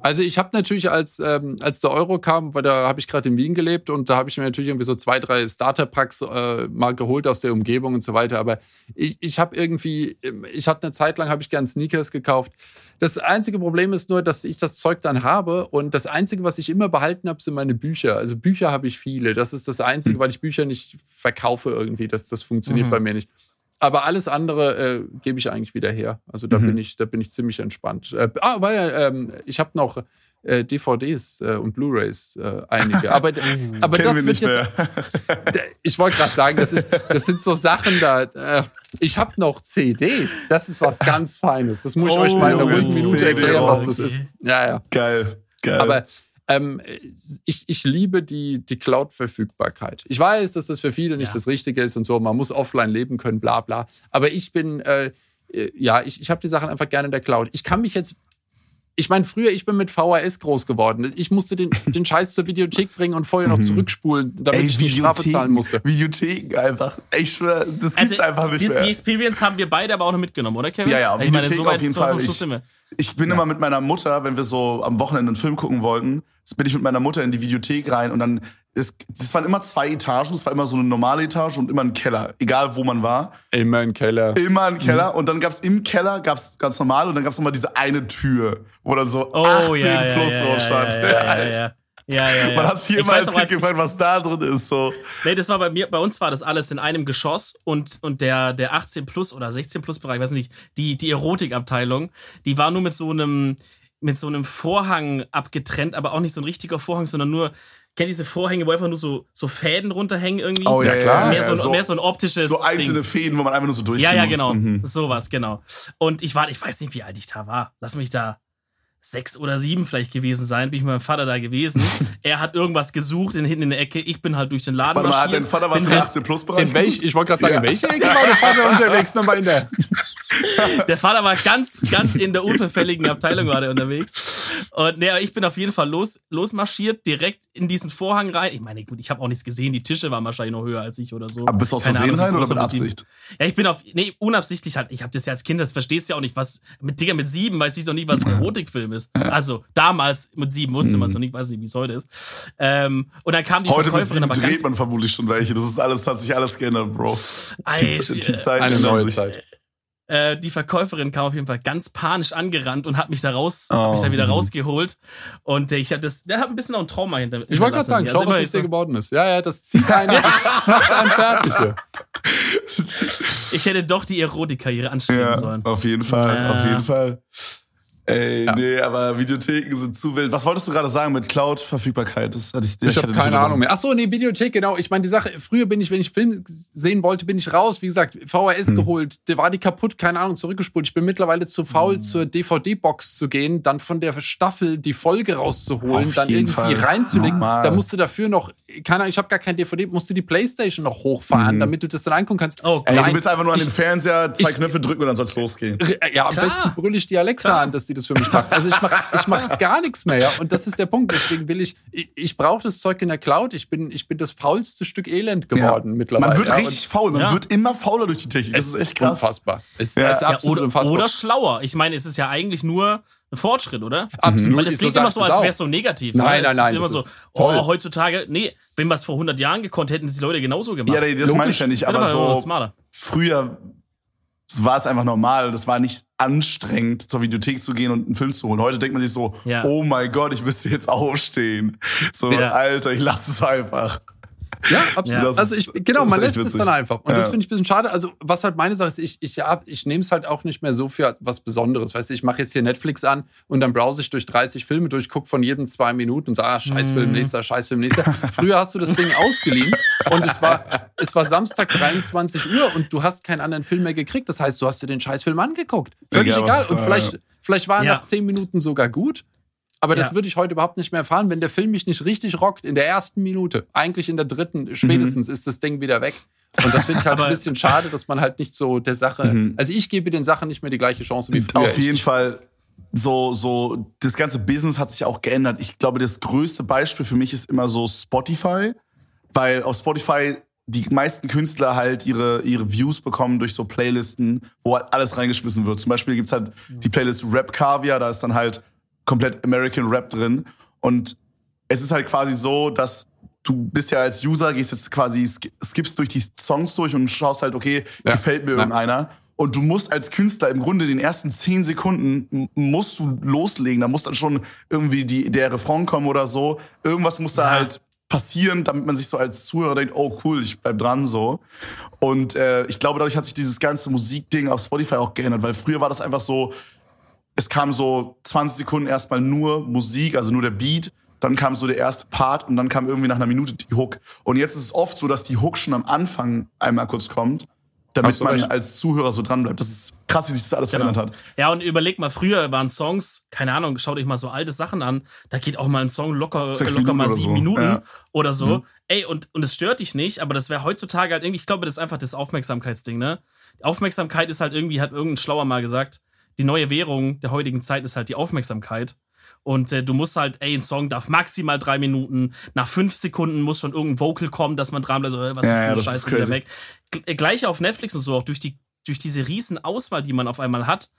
Also ich habe natürlich, als, ähm, als der Euro kam, weil da habe ich gerade in Wien gelebt und da habe ich mir natürlich irgendwie so zwei, drei Starter-Packs äh, mal geholt aus der Umgebung und so weiter. Aber ich, ich habe irgendwie, ich hatte eine Zeit lang, habe ich gern Sneakers gekauft. Das einzige Problem ist nur, dass ich das Zeug dann habe und das Einzige, was ich immer behalten habe, sind meine Bücher. Also Bücher habe ich viele. Das ist das Einzige, weil ich Bücher nicht verkaufe irgendwie. Das, das funktioniert Mhm. bei mir nicht. Aber alles andere äh, gebe ich eigentlich wieder her. Also da Mhm. bin ich, da bin ich ziemlich entspannt. Äh, ah, weil ähm, ich habe noch äh, DVDs äh, und Blu-rays äh, einige. Aber, aber das wir wird jetzt. Ich wollte gerade sagen, das, ist, das sind so Sachen da. Äh, ich habe noch CDs. Das ist was ganz Feines. Das muss ich Oh, euch mal in einer Junge, ruhigen Minute erklären, was das ist. Ja, ja. Geil, geil. Aber ähm, ich, ich liebe die, die Cloud-Verfügbarkeit. Ich weiß, dass das für viele nicht Ja. das Richtige ist und so. Man muss offline leben können, bla bla. Aber ich bin, äh, äh, ja, ich, ich habe die Sachen einfach gerne in der Cloud. Ich kann mich jetzt. Ich meine, früher, ich bin mit VHS groß geworden. Ich musste den, den Scheiß zur Videothek bringen und vorher noch zurückspulen, damit ich die Strafe zahlen musste. Videotheken einfach. Ich schwöre, das gibt's Also, einfach nicht die, mehr. die Experience haben wir beide aber auch noch mitgenommen, oder Kevin? Ja, ja, ich meine, Videothek so weit auf jeden so Fall. Ich-. Ich bin immer mit meiner Mutter, wenn wir so am Wochenende einen Film gucken wollten, bin ich mit meiner Mutter in die Videothek rein und dann, es, das waren immer zwei Etagen, es war immer so eine normale Etage und immer ein Keller, egal wo man war. Immer im Keller. Immer ein Keller und dann gab's im Keller, gab's ganz normal und dann gab's nochmal diese eine Tür, wo dann so Oh, 18 ja, ja, plus ja, drauf ja, stand. Ja, ja, ja. Man hat Ich immer als Kind gefragt, was da drin ist. So. Nee, das war bei mir, bei uns war das alles in einem Geschoss und, und der, der 18 plus oder 16 plus Bereich, weiß nicht, die, die Erotikabteilung, die war nur mit so einem, mit so einem Vorhang abgetrennt, aber auch nicht so ein richtiger Vorhang, sondern nur, kennt ihr diese Vorhänge, wo einfach nur so, so Fäden runterhängen irgendwie? Oh, ja, Ja, klar. Also mehr, ja, so, ein- mehr so ein optisches. So einzelne Ding. Fäden, wo man einfach nur so durchgehen Ja, ja, genau. Mhm. Sowas, genau. Und ich war, ich weiß nicht, wie alt ich da war. Lass mich da sechs oder sieben vielleicht gewesen sein, bin ich mit meinem Vater da gewesen. er hat irgendwas gesucht in, hinten in der Ecke. Ich bin halt durch den Laden Warte mal, hat dein Vater was halt, 18 plus Bereich? In welch, ich wollte gerade sagen, Ja. in welcher Ecke war der Vater unterwegs nochmal in der. Der Vater war ganz, ganz in der unverfälligen Abteilung gerade unterwegs. Und nee, ich bin auf jeden Fall los, losmarschiert, direkt in diesen Vorhang rein. Ich meine, gut, ich habe auch nichts gesehen, die Tische waren wahrscheinlich noch höher als ich oder so. Aber bist du aus Versehen rein oder mit Absicht? Ja, ich bin auf, nee, unabsichtlich halt. Ich habe das ja als Kind, das verstehst du ja auch nicht, was, mit Digga, mit sieben weiß ich noch nicht, was ein Erotikfilm ist. Also, damals mit sieben wusste man es noch nicht, weiß nicht, wie es heute ist. Ähm, und dann kam die Mhm. Heute mit sieben aber dreht man vermutlich schon welche. Das ist alles, hat sich alles geändert, Bro. Die, Alter, die Zeiten Eine neue. Zeit. Äh, die Verkäuferin kam auf jeden Fall ganz panisch angerannt und hat mich da raus, hat Oh. mich da wieder rausgeholt. Und äh, ich habe das, der hat ein bisschen noch ein Trauma hinter Ich wollte gerade sagen, Also schau, was immer aus dir so- geworden ist. Ja, ja, das zieht einen, einen fertig. Ich hätte doch die Erotikkarriere anstreben Ja, sollen. auf jeden Fall, Ja. auf jeden Fall. Ey, Ja. nee, aber Videotheken sind zu wild. Was wolltest du gerade sagen mit Cloud-Verfügbarkeit? Das hatte ich, Ich, habe hatte keine Ahnung mehr. Ach so, nee, Videothek, genau. Ich meine, die Sache, früher bin ich, wenn ich Film sehen wollte, bin ich raus. Wie gesagt, VHS Hm. geholt, der war die kaputt, keine Ahnung, zurückgespult. Ich bin mittlerweile zu faul, Hm. zur DVD-Box zu gehen, dann von der Staffel die Folge rauszuholen, Auf dann irgendwie Fall. reinzulegen. Normal. Da musst du dafür noch, keine Ahnung, ich habe gar kein DVD, musst du die Playstation noch hochfahren, Mhm. damit du das dann angucken kannst. Oh, Ey, Nein, du willst einfach nur an ich- den Fernseher zwei ich- Knöpfe drücken und dann soll's losgehen. Ja, am Klar. besten brülle ich die Alexa an, dass die das für mich macht. Also ich mache ich mach gar nichts mehr, ja. Und das ist der Punkt. Deswegen will ich, ich, ich brauche das Zeug in der Cloud. Ich bin, ich bin das faulste Stück Elend geworden mittlerweile. Man wird ja. richtig faul, man Ja. wird immer fauler durch die Technik. Das ist echt krass. Unfassbar. Es Ja. ist Ja, absolut oder, unfassbar. oder schlauer. Ich meine, es ist ja eigentlich nur ein Fortschritt, oder? absolut. Weil das so klingt immer sag so, als wäre es so negativ. Nein, ne? nein, nein, Es ist immer so, oh, heutzutage, nee, wenn wir es vor 100 Jahren gekonnt hätten, es die Leute genauso gemacht. Ja, nee, das meine ich ja nicht, aber Ja, so früher war es einfach normal. Das war nicht anstrengend, zur Videothek zu gehen und einen Film zu holen. Heute denkt man sich so, Ja. oh mein Gott, ich müsste jetzt aufstehen. So, Ja. Alter, ich lasse es einfach. Ja, absolut. Ja. Das also ich, genau, das man lässt es witzig. dann einfach. Und das Ja. finde ich ein bisschen schade. Also, was halt meine Sache ist, ich, ich, hab- ich nehme es halt auch nicht mehr so für was Besonderes. Weißt du, ich mache jetzt hier Netflix an und dann browse ich durch 30 Filme durch, gucke von jedem zwei Minuten und sage, ah, Scheißfilm, nächster, Scheißfilm, nächster. Früher hast du das Ding ausgeliehen und es war, es war Samstag 23 Uhr und du hast keinen anderen Film mehr gekriegt. Das heißt, du hast dir den Scheißfilm angeguckt. Völlig Egal, egal. Und äh, vielleicht, vielleicht war er Ja. nach 10 Minuten sogar gut. Aber das Ja. würde ich heute überhaupt nicht mehr erfahren, wenn der Film mich nicht richtig rockt in der ersten Minute. Eigentlich in der dritten, spätestens ist das Ding wieder weg. Und das finde ich halt ein bisschen schade, dass man halt nicht so der Sache. Mhm. Also ich gebe den Sachen nicht mehr die gleiche Chance wie früher. Auf jeden ich, Fall. So, so, das ganze Business hat sich auch geändert. Ich glaube, das größte Beispiel für mich ist immer so Spotify, weil auf Spotify die meisten Künstler halt ihre, ihre Views bekommen durch so Playlisten, wo halt alles reingeschmissen wird. Zum Beispiel gibt's halt die Playlist Rap Caviar, da ist dann halt komplett American Rap drin. Und es ist halt quasi so, dass du bist ja als User, gehst jetzt quasi, sk- skippst durch die Songs durch und schaust halt, okay, Ja. gefällt mir irgendeiner. Und du musst als Künstler im Grunde den ersten zehn Sekunden musst du loslegen. Da muss dann schon irgendwie die, der Refrain kommen oder so. Irgendwas muss da Ja. halt passieren, damit man sich so als Zuhörer denkt, oh cool, ich bleib dran so. Und äh, ich glaube, dadurch hat sich dieses ganze Musikding auf Spotify auch geändert, weil früher war das einfach so, es kam so 20 Sekunden erstmal nur Musik, also nur der Beat. Dann kam so der erste Part und dann kam irgendwie nach einer Minute die Hook. Und jetzt ist es oft so, dass die Hook schon am Anfang einmal kurz kommt, damit man recht. als Zuhörer so dran bleibt. Das ist krass, wie sich das alles Genau. verändert hat. Ja, und überleg mal, früher waren Songs, keine Ahnung, schaut euch mal so alte Sachen an, da geht auch mal ein Song locker, Sechs locker mal Minuten oder sieben so, Minuten ja. oder so. Ey, und, und es stört dich nicht, aber das wäre heutzutage halt irgendwie, ich glaube, das ist einfach das Aufmerksamkeitsding, ne? Aufmerksamkeit ist halt irgendwie, hat irgendein Schlauer mal gesagt, die neue Währung der heutigen Zeit ist halt die Aufmerksamkeit. Und äh, du musst halt, ey, ein Song darf maximal drei Minuten, nach fünf Sekunden muss schon irgendein Vocal kommen, dass man dran bleibt, so, äh, was Ja, ist für das Scheiße, ist wieder weg. G äh, gleich auf Netflix und so, auch durch die, durch diese riesen Auswahl, die man auf einmal hat,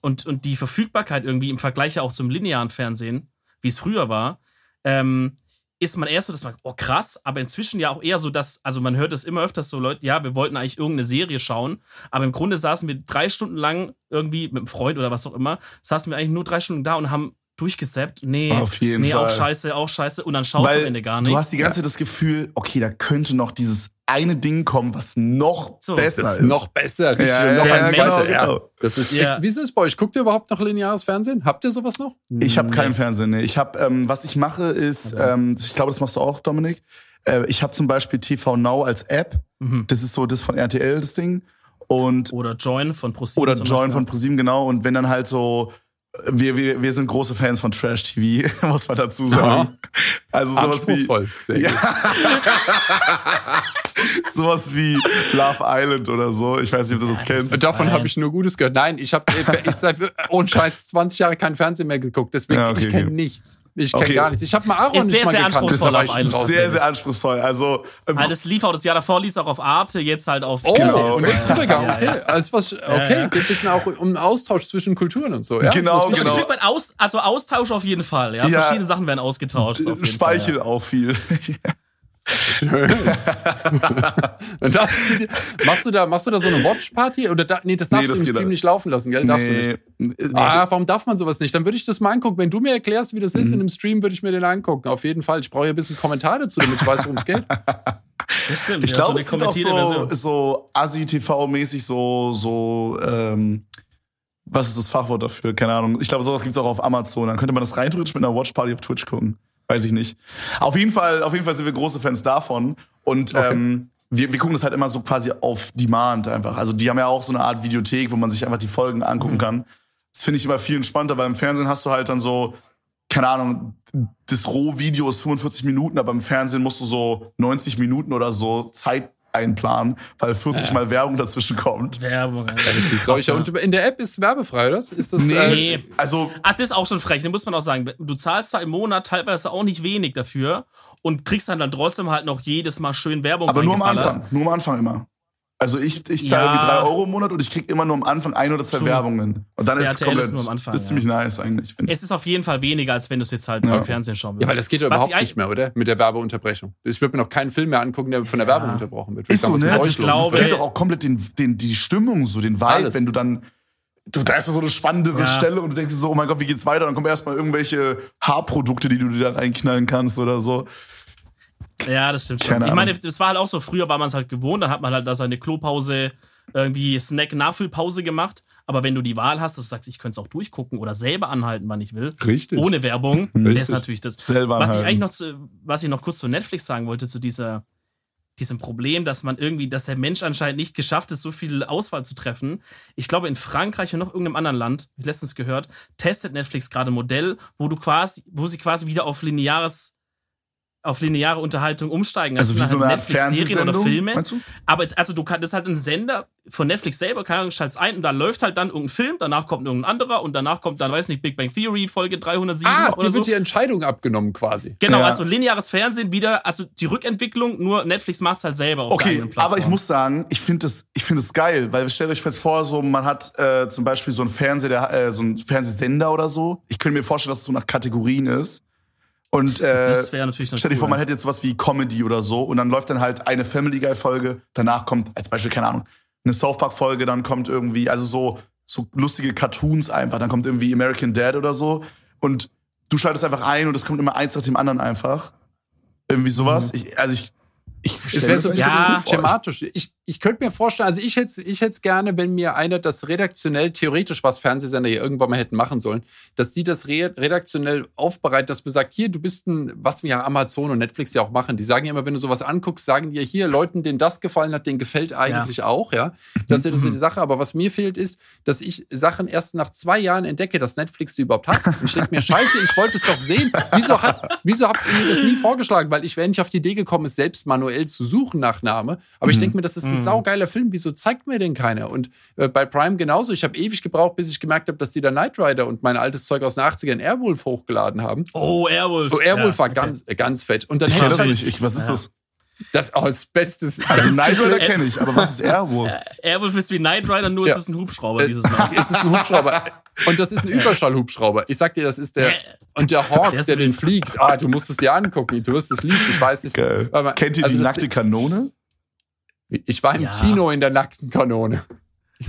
und, und die Verfügbarkeit irgendwie im Vergleich auch zum linearen Fernsehen, wie es früher war, ähm, ist man erst so, dass man, oh krass, aber inzwischen ja auch eher so, dass, also man hört es immer öfters so, Leute, ja, wir wollten eigentlich irgendeine Serie schauen, aber im Grunde saßen wir drei Stunden lang irgendwie mit einem Freund oder was auch immer, saßen wir eigentlich nur drei Stunden da und haben durchgesappt. Nee, Auf jeden nee, auch Fall. scheiße, auch scheiße. Und dann schaust du am Ende gar nicht. du hast die ganze Zeit das Gefühl, okay, da könnte noch dieses eine Ding kommen, was noch So, besser ist. noch besser, richtig. Ja, noch ja, ein genau, genau. Ja. Das ist, Ja. Wie ist es bei euch? Guckt ihr überhaupt noch lineares Fernsehen? Habt ihr sowas noch? Ich habe keinen Fernsehen. Nee. Ich habe, ähm, was ich mache, ist, ähm, ich glaube, das machst du auch, Dominik. Äh, ich habe zum Beispiel TV Now als App. Mhm. Das ist so das von RTL, das Ding. Und Oder Join von ProSieben. oder Join Beispiel. von ProSieben, genau. Und wenn dann halt so, wir, wir, wir sind große Fans von Trash TV, muss man dazu sagen. Also sowas wie. Sehr Ja. Sowas wie Love Island oder so. Ich weiß nicht, ob du das kennst. Davon habe ich nur Gutes gehört. Nein, ich habe ich seit ohne Scheiß 20 Jahre kein Fernsehen mehr geguckt. Deswegen Ja, okay, ich kenne okay. nichts. Ich kenne Okay. gar nichts. Ich habe mal Aaron Ist nicht sehr, mal sehr gekannt. raus. Sehr, sehr anspruchsvoll. Also, ähm, das lief auch das Jahr davor, lief auch auf Arte, jetzt halt auf Oh, Genau. und jetzt rübergegangen. Ja, Okay, ja. also was, okay, ja. geht ein bisschen auch um Austausch zwischen Kulturen und so. Ja? Genau, Ein genau. Stück weit aus, also Austausch auf jeden Fall, ja. Ja. Verschiedene Sachen werden ausgetauscht. Auf jeden Speichel Fall, auch viel. Du dir- machst, du da, machst du da so eine Watch-Party? Oder da, nee, das darfst Nee, das du im Stream nicht laufen lassen, gell? Darfst du nicht. nee. Ah, warum darf man sowas nicht? Dann würde ich das mal angucken. Wenn du mir erklärst, wie das ist Mhm. in einem Stream, würde ich mir den angucken. Auf jeden Fall. Ich brauche ja ein bisschen Kommentar dazu, damit ich weiß, worum es geht. Das stimmt. Ich ja, glaube, so es gibt auch so, so Asi-TV-mäßig so, so, ähm, was ist das Fachwort dafür? Keine Ahnung. Ich glaube, sowas gibt es auch auf Amazon. Dann könnte man das rein theoretisch mit einer Watchparty auf Twitch gucken. Weiß ich nicht. Auf jeden Fall, auf jeden Fall sind wir große Fans davon. Und Okay. ähm, wir, wir gucken das halt immer so quasi auf Demand einfach. Also die haben ja auch so eine Art Videothek, wo man sich einfach die Folgen angucken Mhm. kann. Das finde ich immer viel entspannter, weil im Fernsehen hast du halt dann so, keine Ahnung, das Rohvideo ist 45 Minuten, aber im Fernsehen musst du so 90 Minuten oder so Zeit einplanen, weil 40 Mal Werbung dazwischen kommt. Werbung. Das ist die Seuche. Und in der App ist werbefrei, oder? Ist das, Nee. äh, Nee. Also, Ach, das ist auch schon frech, da muss man auch sagen. Du zahlst da im Monat teilweise auch nicht wenig dafür und kriegst dann, dann trotzdem halt noch jedes Mal schön Werbung aber nur am. Anfang. Nur am Anfang immer. Also ich, ich zahle Ja. irgendwie 3 Euro im Monat und ich krieg immer nur am Anfang ein oder zwei True. Werbungen. Und dann ist Ja, es ist komplett, Anfang, das ist ja. ziemlich nice eigentlich. Es ist auf jeden Fall weniger, als wenn du es jetzt halt Ja. beim Fernsehen schauen würdest. Ja, weil das geht ja überhaupt nicht mehr, oder? Mit der Werbeunterbrechung. Ich würde mir noch keinen Film mehr angucken, der von der Ja. Werbung unterbrochen wird. Ist so, ne? Also ich glaube- Das killt doch auch komplett den, den, die Stimmung, so den Vibe, Alles. wenn du dann. Du, da ist so eine spannende Ja. Stelle und du denkst so, oh mein Gott, wie geht's weiter? Dann kommen erstmal irgendwelche Haarprodukte, die du dir da reinknallen kannst oder so. Ja, das stimmt schon. Ich meine, das war halt auch so, früher war man es halt gewohnt, dann hat man halt da seine Klopause, irgendwie Snack-Nachfüllpause gemacht. Aber wenn du die Wahl hast, dass du sagst, ich könnte es auch durchgucken oder selber anhalten, wann ich will, Richtig. ohne Werbung, das Richtig. ist natürlich das. Selber Was ich anhalten. eigentlich noch, zu, was ich noch kurz zu Netflix sagen wollte, zu dieser, diesem Problem, dass man irgendwie, dass der Mensch anscheinend nicht geschafft ist, so viel Auswahl zu treffen. Ich glaube, in Frankreich und noch irgendeinem anderen Land, ich letztens gehört, testet Netflix gerade ein Modell, wo du quasi, wo sie quasi wieder auf lineares auf lineare Unterhaltung umsteigen. Also Das wie sind so eine halt Art Netflix-Serien oder Fernsehsendung, Filme. Aber also du kannst, das ist halt ein Sender von Netflix selber, keine Ahnung, schalt's ein und da läuft halt dann irgendein Film, danach kommt irgendein anderer und danach kommt dann, weiß nicht, Big Bang Theory, Folge 307 Ah, oder so. wird die Entscheidung abgenommen quasi. Genau, Ja. also lineares Fernsehen wieder, also die Rückentwicklung, nur Netflix macht's halt selber auf der Okay, Plattform. aber ich muss sagen, ich finde das, ich finde es geil, weil stellt euch jetzt vor, so man hat äh, zum Beispiel so einen Fernseher, der, äh, so einen Fernsehsender oder so. Ich könnte mir vorstellen, dass es so nach Kategorien ist. Und äh, Das wäre natürlich dann stell dir cool. vor, man hätte jetzt sowas wie Comedy oder so und dann läuft dann halt eine Family Guy Folge. Danach kommt als Beispiel keine Ahnung eine South Park Folge, dann kommt irgendwie also so so lustige Cartoons einfach. Dann kommt irgendwie American Dad oder so und du schaltest einfach ein und es kommt immer eins nach dem anderen einfach. Irgendwie sowas. Ich, also ich Es wäre mir so ein das bisschen Ja. thematisch. Ich, ich könnte mir vorstellen, also ich hätte ich hätte gerne, wenn mir einer das redaktionell, theoretisch, was Fernsehsender hier irgendwann mal hätten machen sollen, dass die das re redaktionell aufbereiten, dass man sagt, hier, du bist ein, was wir ja Amazon und Netflix ja auch machen, die sagen ja immer, wenn du sowas anguckst, sagen dir hier, Leuten, denen das gefallen hat, denen gefällt eigentlich auch, ja. Das ist ja so die Sache. Aber was mir fehlt, ist, dass ich Sachen erst nach zwei Jahren entdecke, dass Netflix die überhaupt hat. Und ich denke mir, scheiße, ich wollte es doch sehen. Wieso, hat, wieso habt ihr mir das nie vorgeschlagen? Weil ich wäre nicht auf die Idee gekommen, es selbst manuell zu suchen nach Name. Aber ich denke mir, das ist ein saugeiler Film. Wieso zeigt mir den keiner? Und äh, bei Prime genauso. Ich habe ewig gebraucht, bis ich gemerkt habe, dass die da Knight Rider und mein altes Zeug aus den 80ern Airwolf hochgeladen haben. Oh, Airwolf. Oh, Airwolf Ja, war okay. ganz, äh, ganz fett. Und dann Ich kenne ich das nicht. Ich, was ist das? das als bestes. Also Night Rider es- kenne ich, aber was ist Airwolf? Airwolf ist wie Knight Rider, nur Ja. ist es ein Hubschrauber Äh, dieses Mal. Es ist ein Hubschrauber. Und das ist ein Überschallhubschrauber. Ich sag dir, das ist der. Und der Hawk, Der der den fliegt. Ah, du musst es dir angucken. Du wirst es lieben. Ich weiß nicht. Geil. Aber- Kennt ihr also die nackte Kanone? Ich war im Ja. Kino in der nackten Kanone.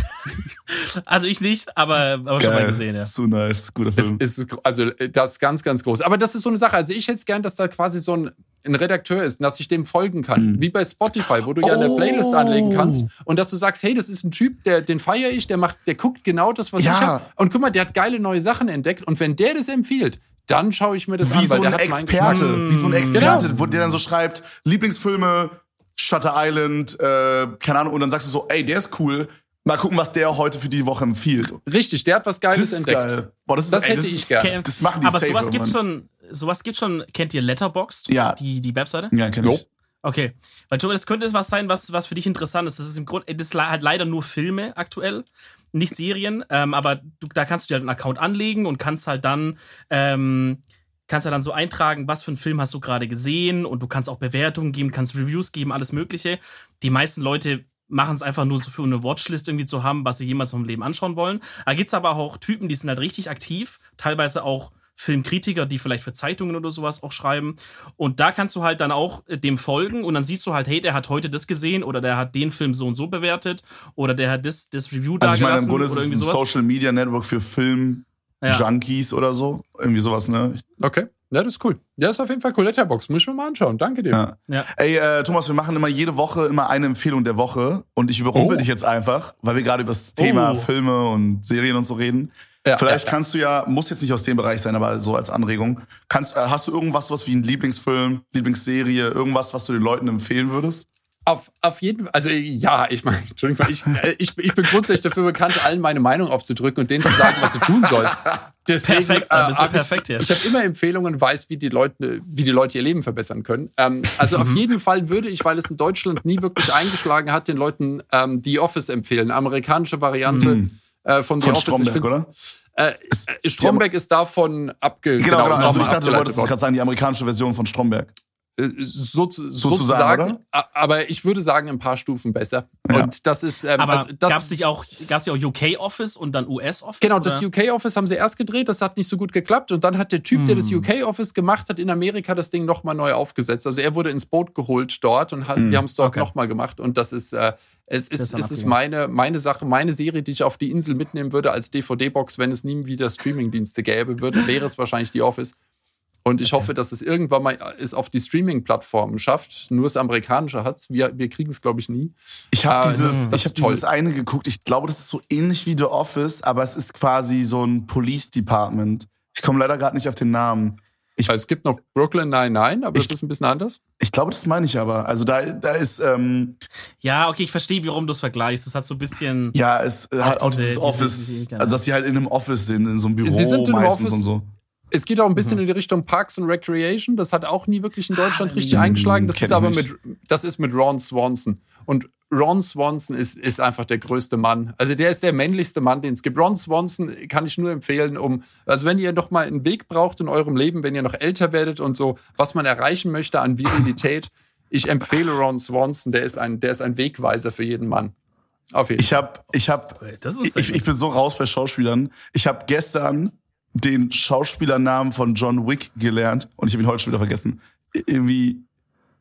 Also ich nicht, aber, aber schon mal gesehen, ja. So nice. Guter Es Film. ist, also, äh, das ist ganz, ganz groß. Aber das ist so eine Sache. Also, ich hätte es gern, dass da quasi so ein, ein Redakteur ist und dass ich dem folgen kann. Mhm. Wie bei Spotify, wo du ja eine Oh. Playlist anlegen kannst und dass du sagst, hey, das ist ein Typ, der, den feiere ich, der macht, der guckt genau das, was Ja. ich habe. Und guck mal, der hat geile neue Sachen entdeckt. Und wenn der das empfiehlt, dann schaue ich mir das wie an, so weil der ein hat Experte, wie so ein Experte, Genau. wo der dann so schreibt, Lieblingsfilme, Shutter Island, äh, keine Ahnung, und dann sagst du so, ey, der ist cool. Mal gucken, was der heute für die Woche empfiehlt. Richtig, der hat was Das Geiles ist entdeckt. geil. Boah, das ist, Das ey, hätte das ich ist, gern. Okay. Das machen die Aber safe sowas gibt's irgendwann. schon, sowas gibt's schon, kennt ihr Letterboxd? Ja. Die, die Webseite? Ja, kenn Jo. ich. Okay. Weil das könnte was sein, was, was für dich interessant ist. Das ist im Grunde, das hat leider nur Filme aktuell, nicht Serien. Ähm, aber du, da kannst du dir halt einen Account anlegen und kannst halt dann, ähm, kannst ja dann so eintragen, was für einen Film hast du gerade gesehen und du kannst auch Bewertungen geben, kannst Reviews geben, alles Mögliche. Die meisten Leute machen es einfach nur so für eine Watchlist irgendwie zu haben, was sie jemals im Leben anschauen wollen. Da gibt es aber auch Typen, die sind halt richtig aktiv, teilweise auch Filmkritiker, die vielleicht für Zeitungen oder sowas auch schreiben. Und da kannst du halt dann auch äh, dem folgen und dann siehst du halt, hey, der hat heute das gesehen oder der hat den Film so und so bewertet oder der hat das, das Review also da ich meine, im Grunde ist oder es irgendwie ein sowas. Social Media Network für Film Ja. Junkies oder so. Irgendwie sowas, ne? Okay. Ja, das ist cool. Ja, ist auf jeden Fall cool. Letterbox. Muss ich mir mal anschauen. Danke dir. Ja. Ja. Ey, äh, Thomas, wir machen immer jede Woche immer eine Empfehlung der Woche und ich überrumpel Oh. dich jetzt einfach, weil wir gerade über das Thema Oh. Filme und Serien und so reden. Ja, Vielleicht ja, kannst du ja, muss jetzt nicht aus dem Bereich sein, aber so als Anregung, kannst, äh, hast du irgendwas, was wie ein Lieblingsfilm, Lieblingsserie, irgendwas, was du den Leuten empfehlen würdest? Auf, auf jeden Fall, also ja, ich meine, Entschuldigung, ich, äh, ich, ich bin grundsätzlich dafür bekannt, allen meine Meinung aufzudrücken und denen zu sagen, was sie tun sollen. Deswegen, Perfekt, du hab perfekt hier. Ich, ich habe immer Empfehlungen, weiß, wie die Leute, wie die Leute ihr Leben verbessern können. Ähm, also Mhm. auf jeden Fall würde ich, weil es in Deutschland nie wirklich eingeschlagen hat, den Leuten ähm, The Office empfehlen. Amerikanische Variante äh, von The Von Office. Stromberg, oder? Äh, äh, Stromberg ist davon abge Genau, genau. ist Also ich dachte, du wolltest gerade sagen, die amerikanische Version von Stromberg. Äh, so, sozusagen, Sozusagen, aber ich würde sagen, ein paar Stufen besser. Ja. Und das ist, ähm, Aber also das, gab es nicht auch, gab's nicht auch UK Office und dann US Office? Genau, oder? das UK-Office haben sie erst gedreht, das hat nicht so gut geklappt. Und dann hat der Typ, der das Hm. UK-Office gemacht hat, in Amerika das Ding nochmal neu aufgesetzt. Also er wurde ins Boot geholt dort und hat, Hm. die haben es dort Okay. nochmal gemacht. Und das ist, äh, es Das ist, ist es ist meine, meine Sache, meine Serie, die ich auf die Insel mitnehmen würde als DVD-Box, wenn es nie wieder Streaming-Dienste gäbe, würde, wäre es wahrscheinlich die Office. Und ich hoffe, dass es irgendwann mal es auf die Streaming-Plattformen schafft. Nur das Amerikanische hat es. Wir, wir kriegen es, glaube ich, nie. Ich habe Ah, dieses, das ich hab dieses eine geguckt. Ich glaube, das ist so ähnlich wie The Office, aber es ist quasi so ein Police Department. Ich komme leider gerade nicht auf den Namen. Also es gibt noch Brooklyn Nine-Nine, aber Ich- das ist ein bisschen anders. Ich glaube, das meine ich aber. Also da, da ist, ähm, Ja, okay, ich verstehe, warum du es vergleichst. Das hat so ein bisschen. ja, es hat auch diese- dieses diese- Office, diese- also dass die halt in einem Office sind, in so einem Büro Sie sind in einem meistens Office. und so. Es geht auch ein Mhm. bisschen in die Richtung Parks and Recreation. Das hat auch nie wirklich in Deutschland Ah, richtig mm, eingeschlagen. Das ist aber mit, das ist mit Ron Swanson. Und Ron Swanson ist, ist einfach der größte Mann. Also der ist der männlichste Mann, den es gibt. Ron Swanson kann ich nur empfehlen, um, also wenn ihr noch mal einen Weg braucht in eurem Leben, wenn ihr noch älter werdet und so, was man erreichen möchte an Virilität, ich empfehle Ron Swanson. Der ist ein, der ist ein Wegweiser für jeden Mann. Auf jeden Ich habe, ich habe, ich, ich bin so raus bei Schauspielern. Ich habe gestern den Schauspielernamen von John Wick gelernt und ich habe ihn heute schon wieder vergessen. Irgendwie,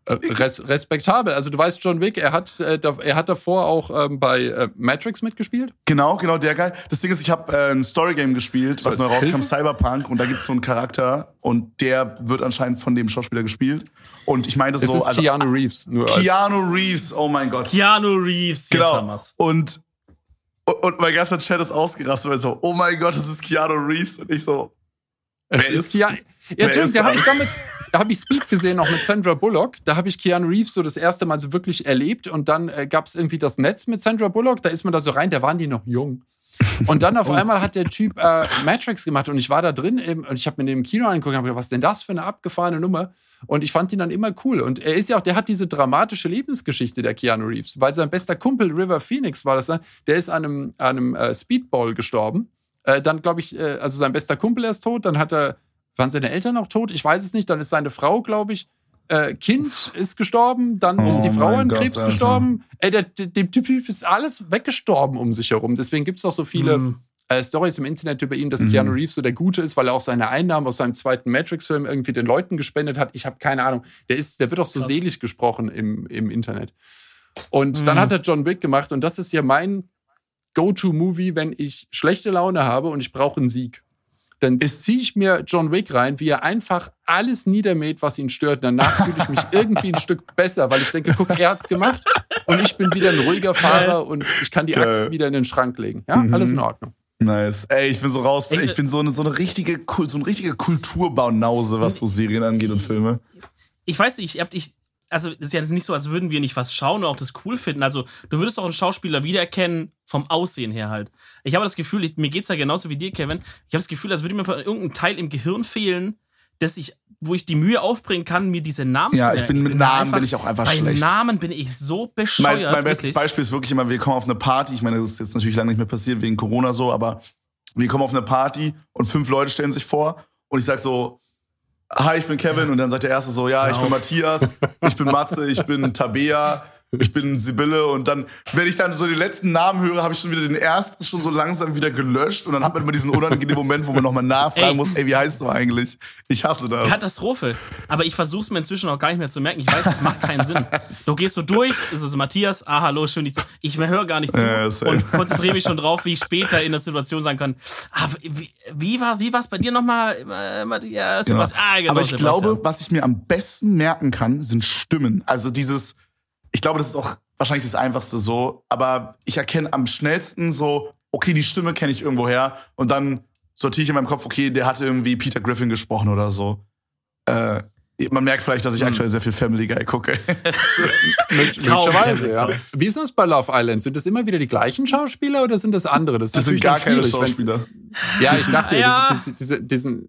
Äh, Res respektabel. Also du weißt, John Wick, er hat, äh, er hat davor auch ähm, bei äh, Matrix mitgespielt. genau, genau, der geil. Das Ding ist, ich habe äh, ein Storygame gespielt, was Was, neu rauskam, Hilfe? Cyberpunk, und da gibt's so einen Charakter und der wird anscheinend von dem Schauspieler gespielt. Und ich meine Es so, ist also Keanu Reeves. Nur als, Keanu Reeves, oh mein Gott. Keanu Reeves, jetzt haben Genau. Und, und, mein ganzer Chat ist ausgerastet, weil so, oh mein Gott, das ist Keanu Reeves. Und ich so, Es Wer ist ist- Keanu. Ja, Entschuldigung, da habe ich damit, da habe ich Speed gesehen, noch mit Sandra Bullock. Da habe ich Keanu Reeves so das erste Mal so wirklich erlebt. Und dann äh, gab es irgendwie das Netz mit Sandra Bullock. Da ist man da so rein, da waren die noch jung. Und dann auf einmal hat der Typ äh, Matrix gemacht und ich war da drin im, und ich habe mir den im Kino angeguckt und habe gedacht, was ist denn das für eine abgefahrene Nummer? Und ich fand ihn dann immer cool. Und er ist ja auch, der hat diese dramatische Lebensgeschichte, der Keanu Reeves, weil sein bester Kumpel River Phoenix war das, ne? der ist an einem, an einem äh, Speedball gestorben. Äh, dann glaube ich, äh, also sein bester Kumpel ist tot, dann hat er, waren seine Eltern noch tot? Ich weiß es nicht. Dann ist seine Frau, glaube ich, äh, Kind ist gestorben, dann Oh ist die Frau an Gott, Krebs Alter. gestorben. Ey, der, der, dem Typ ist alles weggestorben um sich herum. Deswegen gibt es auch so viele Hm. äh, Stories im Internet über ihn, dass Mhm. Keanu Reeves so der Gute ist, weil er auch seine Einnahmen aus seinem zweiten Matrix-Film irgendwie den Leuten gespendet hat. Ich habe keine Ahnung. Der, ist, der wird auch so Krass. selig gesprochen im, im Internet. Und Mhm. dann hat er John Wick gemacht und das ist ja mein Go-To-Movie, wenn ich schlechte Laune habe und ich brauche einen Sieg. Dann ziehe ich mir John Wick rein, wie er einfach alles niedermäht, was ihn stört. Danach fühle ich mich irgendwie ein Stück besser, weil ich denke, guck, er hat's gemacht und ich bin wieder ein ruhiger Fahrer und ich kann die Geil. Axt wieder in den Schrank legen. Ja, Mhm. alles in Ordnung. nice. Ey, ich bin so raus, ich bin so eine, so eine richtige, so ein richtiger Kulturbaunause, was so Serien angeht und Filme. Ich weiß nicht, ich hab dich. Also, es ist ja nicht so, als würden wir nicht was schauen und auch das cool finden. Also, du würdest auch einen Schauspieler wiedererkennen, vom Aussehen her halt. Ich habe das Gefühl, ich, mir geht's ja genauso wie dir, Kevin. Ich habe das Gefühl, als würde mir von irgendein Teil im Gehirn fehlen, dass ich, wo ich die Mühe aufbringen kann, mir diese Namen Ja, zu ich merken. bin mit Namen einfach- bin ich auch einfach bei schlecht. Namen bin ich so Mein, bescheuert. mein bestes wirklich. Beispiel ist wirklich immer, wir kommen auf eine Party. Ich meine, das ist jetzt natürlich lange nicht mehr passiert wegen Corona so, aber wir kommen auf eine Party und fünf Leute stellen sich vor und ich sag so, hi, ich bin Kevin. Und dann sagt der erste so, ja, ich bin. Matthias, ich bin Matze, ich bin Tabea, ich bin Sibylle und dann, wenn ich dann so die letzten Namen höre, habe ich schon wieder den ersten schon so langsam wieder gelöscht und dann hat man immer diesen unangenehmen Moment, wo man nochmal nachfragen Ey. muss, ey, wie heißt du eigentlich? Ich hasse das. Katastrophe. Aber ich versuche es mir inzwischen auch gar nicht mehr zu merken. Ich weiß, es macht keinen Sinn. Du gehst so durch, es ist Matthias, ah, hallo, schön dich zu. Ich höre gar nicht zu same. und konzentriere mich schon drauf, wie ich später in der Situation sagen kann. Ah, wie, wie war wie war's bei dir nochmal, äh, Matthias? Genau. Ah, genau, Aber ich Sebastian. glaube, was ich mir am besten merken kann, sind Stimmen. Also dieses, ich glaube, das ist auch wahrscheinlich das Einfachste so, aber ich erkenne am schnellsten so, okay, die Stimme kenne ich irgendwo her und dann sortiere ich in meinem Kopf, okay, der hat irgendwie Peter Griffin gesprochen oder so. Äh, man merkt vielleicht, dass ich Hm. aktuell sehr viel Family Guy gucke. Möglicherweise, ja. Wie ist das bei Love Island? Sind das immer wieder die gleichen Schauspieler oder sind das andere? Das, Das sind gar keine schwierig, wenn- Schauspieler. Ja, ich dachte, Ja. das, das, diese, diesen.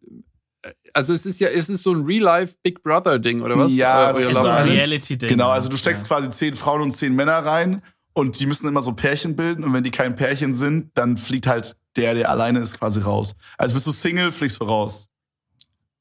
Also es ist ja, es ist so ein Real-Life Big Brother-Ding, oder was? Ja, Äh, so ein. Reality-Ding. Genau, also du steckst quasi zehn Frauen und zehn Männer rein und die müssen immer so Pärchen bilden und wenn die kein Pärchen sind, dann fliegt halt der, der alleine ist, quasi raus. Also bist du Single, fliegst du raus.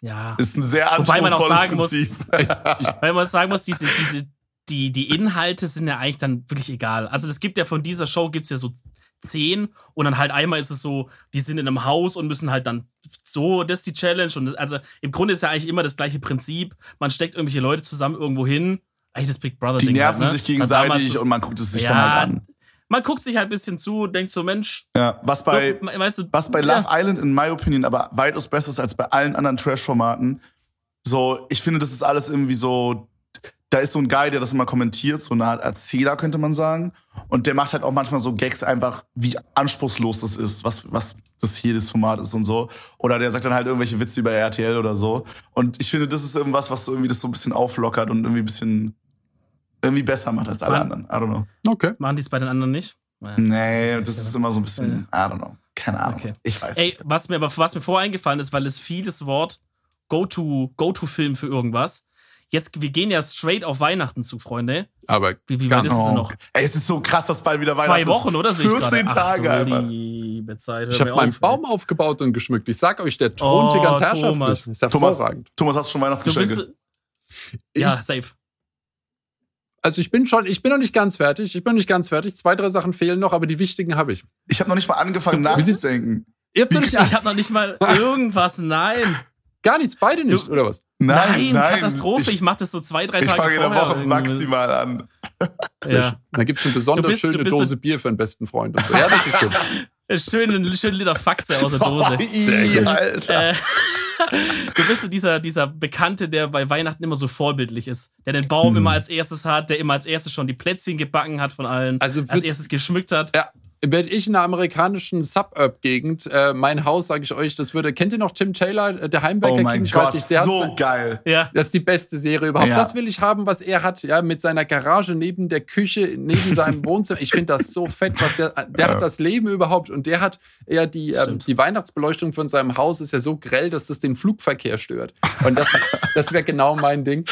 Ja. Ist ein sehr Wobei man auch sagen muss, weil man sagen muss, diese, diese, die, die Inhalte sind ja eigentlich dann wirklich egal. Also das gibt ja von dieser Show gibt's ja so zehn und dann halt einmal ist es so, die sind in einem Haus und müssen halt dann so, das ist die Challenge und also im Grunde ist ja eigentlich immer das gleiche Prinzip. Man steckt irgendwelche Leute zusammen irgendwo hin. Eigentlich das Big Brother Die Ding. nerven halt, ne? sich gegenseitig so- und man guckt es sich Ja. dann halt an. Man guckt sich halt ein bisschen zu, denkt so, Mensch, Ja, was bei, weißt du, was bei Love Island in my opinion aber weitaus besser ist als bei allen anderen Trash-Formaten. So, ich finde, das ist alles irgendwie so, da ist so ein Guy, der das immer kommentiert, so eine Art Erzähler, könnte man sagen. Und der macht halt auch manchmal so Gags einfach, wie anspruchslos das ist, was, was das jedes Format ist und so. Oder der sagt dann halt irgendwelche Witze über RTL oder so. Und ich finde, das ist irgendwas, was so irgendwie das so ein bisschen auflockert und irgendwie ein bisschen, irgendwie besser macht als alle Man- anderen. I don't know. Okay. machen die es bei den anderen nicht? Ja, Nee, das ist das ist immer so ein bisschen, I don't know. Keine Ahnung. Okay. Ich weiß. Ey, was mir aber was mir vorher eingefallen ist, weil es vieles Wort Go-to Go-to-Film für irgendwas. Jetzt wir gehen ja straight auf Weihnachten zu, Freunde. Aber Wie, wie weit ist es denn noch? Ey, es ist so krass, dass bald wieder Zwei Weihnachten ist. Wochen, oder? Sehe ich 14 gerade. Tage Ach, du liebe Zeit. ich habe meinen auf, Baum ey. aufgebaut und geschmückt. Ich sag euch, der thront hier Oh, ganz herrschaftlich. Thomas. Ist Thomas, hervorragend. Thomas, hast du schon Du Weihnachtsgeschenke? bist, Ich, ja, safe. Also ich bin schon, ich bin noch nicht ganz fertig. Ich bin noch nicht ganz fertig. Zwei, drei Sachen fehlen noch, aber die wichtigen habe ich. ich habe noch nicht mal angefangen Wie sieht's- nachzudenken. Noch Ich habe noch nicht mal irgendwas. Nein. Gar nichts, beide nicht, oder was? Nein, Katastrophe. Ich, Ich, mache das so zwei, drei ich Tage fange in der vorher. Woche maximal an. Ja. Da gibt es eine besonders Du bist- du schöne Dose ein- Bier für einen besten Freund und so. Ja, das ist schön. Schönen, schönen Liter Faxe aus der Dose. Oh, ii, Alter. Äh, du bist so dieser, dieser Bekannte, der bei Weihnachten immer so vorbildlich ist. Der den Baum Hm. immer als erstes hat, der immer als erstes schon die Plätzchen gebacken hat von allen. Also als wird- erstes geschmückt hat. Ja, werde ich in einer amerikanischen Suburb-Gegend, äh, mein Haus, sage ich euch, das würde, kennt ihr noch Tim Taylor, äh, der Heimwerker Oh mein King? Ich Gott, weiß nicht, der so geil. Ja. das ist die beste Serie überhaupt. Ja. Das will ich haben, was er hat, ja, mit seiner Garage neben der Küche, neben seinem Wohnzimmer. Ich finde das so fett, was der, der hat das Leben überhaupt und der hat ja die, ähm, die Weihnachtsbeleuchtung von seinem Haus ist ja so grell, dass das den Flugverkehr stört. Und das, das wäre genau mein Ding.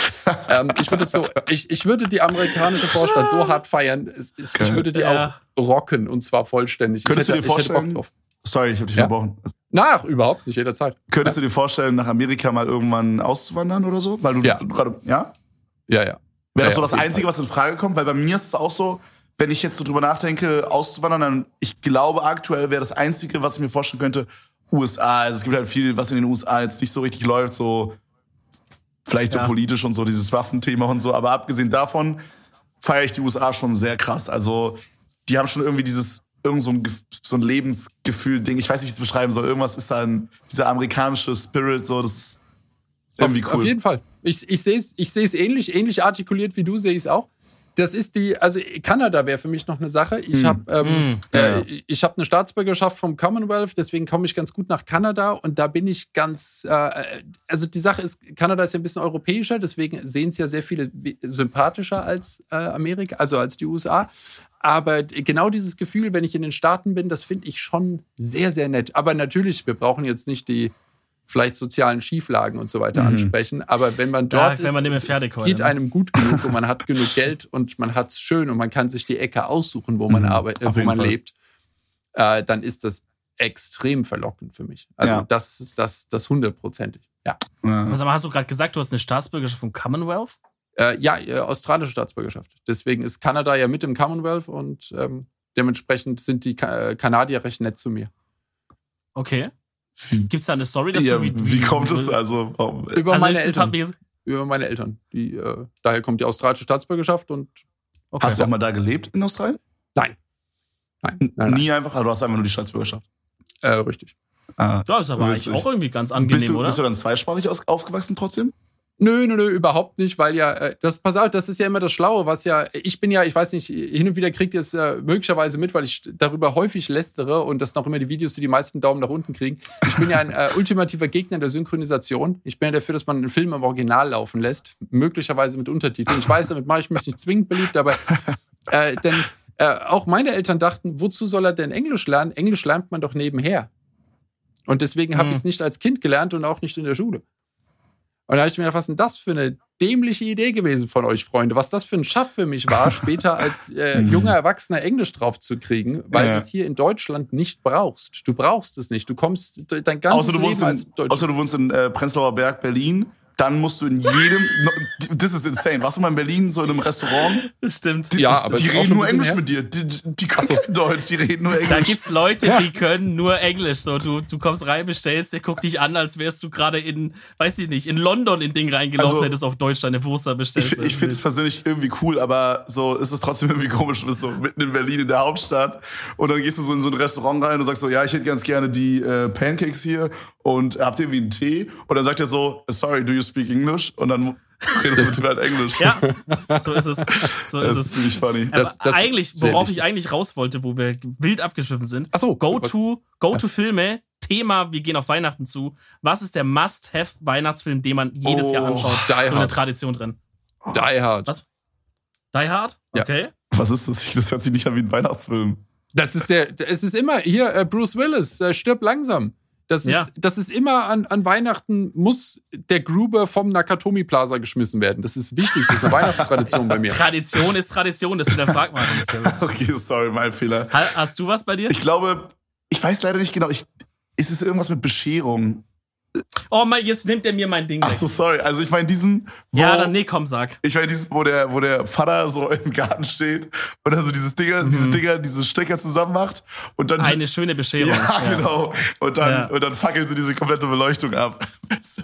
Ähm, ich würde es so, ich, ich würde die amerikanische Vorstadt so hart feiern. Es, ich würde die Ja. auch rocken und zwar vollständig. Könntest ich du hätte, dir ich hätte Bock vorstellen- drauf. Sorry, ich habe dich Ja. unterbrochen. Nach, überhaupt nicht jederzeit. Könntest du dir vorstellen, nach Amerika mal irgendwann auszuwandern oder so? Weil du Ja. gerade, ja? Ja, ja. Wäre Ja, das so ja, das Einzige, was in Frage kommt? Weil bei mir ist es auch so, wenn ich jetzt so drüber nachdenke, auszuwandern, dann, ich glaube, aktuell wäre das Einzige, was ich mir vorstellen könnte, USA. Also es gibt halt viel, was in den USA jetzt nicht so richtig läuft, so vielleicht so Ja. politisch und so, dieses Waffenthema und so. Aber abgesehen davon feiere ich die USA schon sehr krass. Also die haben schon irgendwie dieses, irgend so ein, so ein Lebensgefühl-Ding. Ich weiß nicht, wie ich es beschreiben soll. Irgendwas ist da ein, dieser amerikanische Spirit, so, das ist irgendwie auf, cool. Auf jeden Fall. Ich, ich sehe es ich seh's ähnlich, ähnlich artikuliert wie du sehe ich es auch. Das ist die, also Kanada wäre für mich noch eine Sache. Ich Hm. habe ähm, Hm. Ja, äh, ich habe eine Staatsbürgerschaft vom Commonwealth, deswegen komme ich ganz gut nach Kanada und da bin ich ganz, äh, also die Sache ist, Kanada ist ja ein bisschen europäischer, deswegen sehen es ja sehr viele sympathischer als äh, Amerika, also als die USA. Aber genau dieses Gefühl, wenn ich in den Staaten bin, das finde ich schon sehr, sehr nett. Aber natürlich, wir brauchen jetzt nicht die vielleicht sozialen Schieflagen und so weiter Mhm. ansprechen. Aber wenn man dort man mehr und Pferdekeule, es geht ne? einem gut genug und man hat genug Geld und man hat es schön und man kann sich die Ecke aussuchen, wo man Mhm, arbeitet, auf wo man Fall. lebt, äh, dann ist das extrem verlockend für mich. Also Ja. das ist das, das hundertprozentig. Ja. Ja. Was aber hast du gerade gesagt, du hast eine Staatsbürgerschaft vom Commonwealth? Äh, ja, äh, australische Staatsbürgerschaft. Deswegen ist Kanada ja mit im Commonwealth und ähm, dementsprechend sind die Ka äh, Kanadier recht nett zu mir. Okay. Wie, Gibt es da eine Story dazu? ja, wie kommt es also? warum- Über Also meine Eltern. jetzt- Über meine Eltern. Die, äh, daher kommt die australische Staatsbürgerschaft und okay. Hast du auch mal da gelebt in Australien? nein. Nein, nein, nein. Nie einfach, also du hast einfach nur die Staatsbürgerschaft. Äh, richtig. Ah. Ja, ist aber eigentlich auch irgendwie ganz Bist angenehm, du, oder? bist du dann zweisprachig aus, aufgewachsen trotzdem? Nö, nö, nö, überhaupt nicht, weil ja, äh, das, pass auf, das ist ja immer das Schlaue, was ja, ich bin ja, ich weiß nicht, hin und wieder kriegt ihr es äh, möglicherweise mit, weil ich darüber häufig lästere und das noch immer die Videos, die die meisten Daumen nach unten kriegen. Ich bin ja ein äh, ultimativer Gegner der Synchronisation. Ich bin ja dafür, dass man einen Film im Original laufen lässt, möglicherweise mit Untertiteln. Ich weiß, damit mache ich mich nicht zwingend beliebt, aber äh, denn äh, auch meine Eltern dachten, wozu soll er denn Englisch lernen? Englisch lernt man doch nebenher. Und deswegen habe Hm. ich es nicht als Kind gelernt und auch nicht in der Schule. Und da habe ich mir gedacht, was ist denn das für eine dämliche Idee gewesen von euch, Freunde? Was das für ein Schaff für mich war, später als äh, junger Erwachsener Englisch drauf zu kriegen, weil Ja. du es hier in Deutschland nicht brauchst. Du brauchst es nicht. Du kommst dein ganzes Außer du, Leben als in, Deutscher. außer du wohnst in äh, Prenzlauer Berg, Berlin. Dann musst du in jedem. Das ist insane. Warst du mal in Berlin so in einem Restaurant? Das stimmt. Die, Ja, aber die reden nur Englisch bisschen mit dir. Die, die, können so. kein Deutsch, die reden nur Da Englisch. gibt's Leute, die können nur Englisch. So, du, du kommst rein, bestellst, der guckt dich an, als wärst du gerade in, weiß ich nicht, in London in Ding reingelaufen, Also, hättest auf Deutsch deine Wurst da bestellt. Ich, ich finde es persönlich irgendwie cool, aber so ist es trotzdem irgendwie komisch. Du bist so mitten in Berlin in der Hauptstadt und dann gehst du so in so ein Restaurant rein und sagst so, ja, ich hätte ganz gerne die äh, Pancakes hier und habt ihr irgendwie einen Tee? Und dann sagt er so, sorry, do you speak English? Und dann redest du mit ihm halt Englisch. Ja, so ist es. So Das ist ist es. ziemlich funny. Aber Das- das ist eigentlich, worauf wichtig. ich eigentlich raus wollte, wo wir wild abgeschwiffen sind. Ach so, Go-to, Go-to-Filme, Thema, wir gehen auf Weihnachten zu. Was ist der Must-Have-Weihnachtsfilm, den man jedes Oh, Jahr anschaut? Die so eine Hard. Tradition drin. Die Hard. Was? Die Hard? Ja. Okay. Was ist das? Das hört sich nicht an wie ein Weihnachtsfilm. Das ist der, es ist immer hier, äh, Bruce Willis, äh, stirb langsam. Das ist, Ja. das ist immer an, an Weihnachten muss der Gruber vom Nakatomi Plaza geschmissen werden. Das ist wichtig, das ist eine Weihnachtstradition bei mir. Tradition ist Tradition, das hinterfragt man nicht. Okay, sorry, mein Fehler. Ha- Hast du was bei dir? Ich glaube, ich weiß leider nicht genau. Ich, ist es irgendwas mit Bescherung? Oh mein, jetzt nimmt er mir mein Ding Ach weg. so, sorry. Also ich meine diesen, wo, Ja, dann nee, komm, sag. ich meine diesen, wo der, wo der Vater so im Garten steht und dann so dieses Dinger, diese Dinger, diese Stecker zusammen macht und dann Eine schöne Bescherung. ja, genau. Und dann, Ja. und dann fackeln sie diese komplette Beleuchtung ab.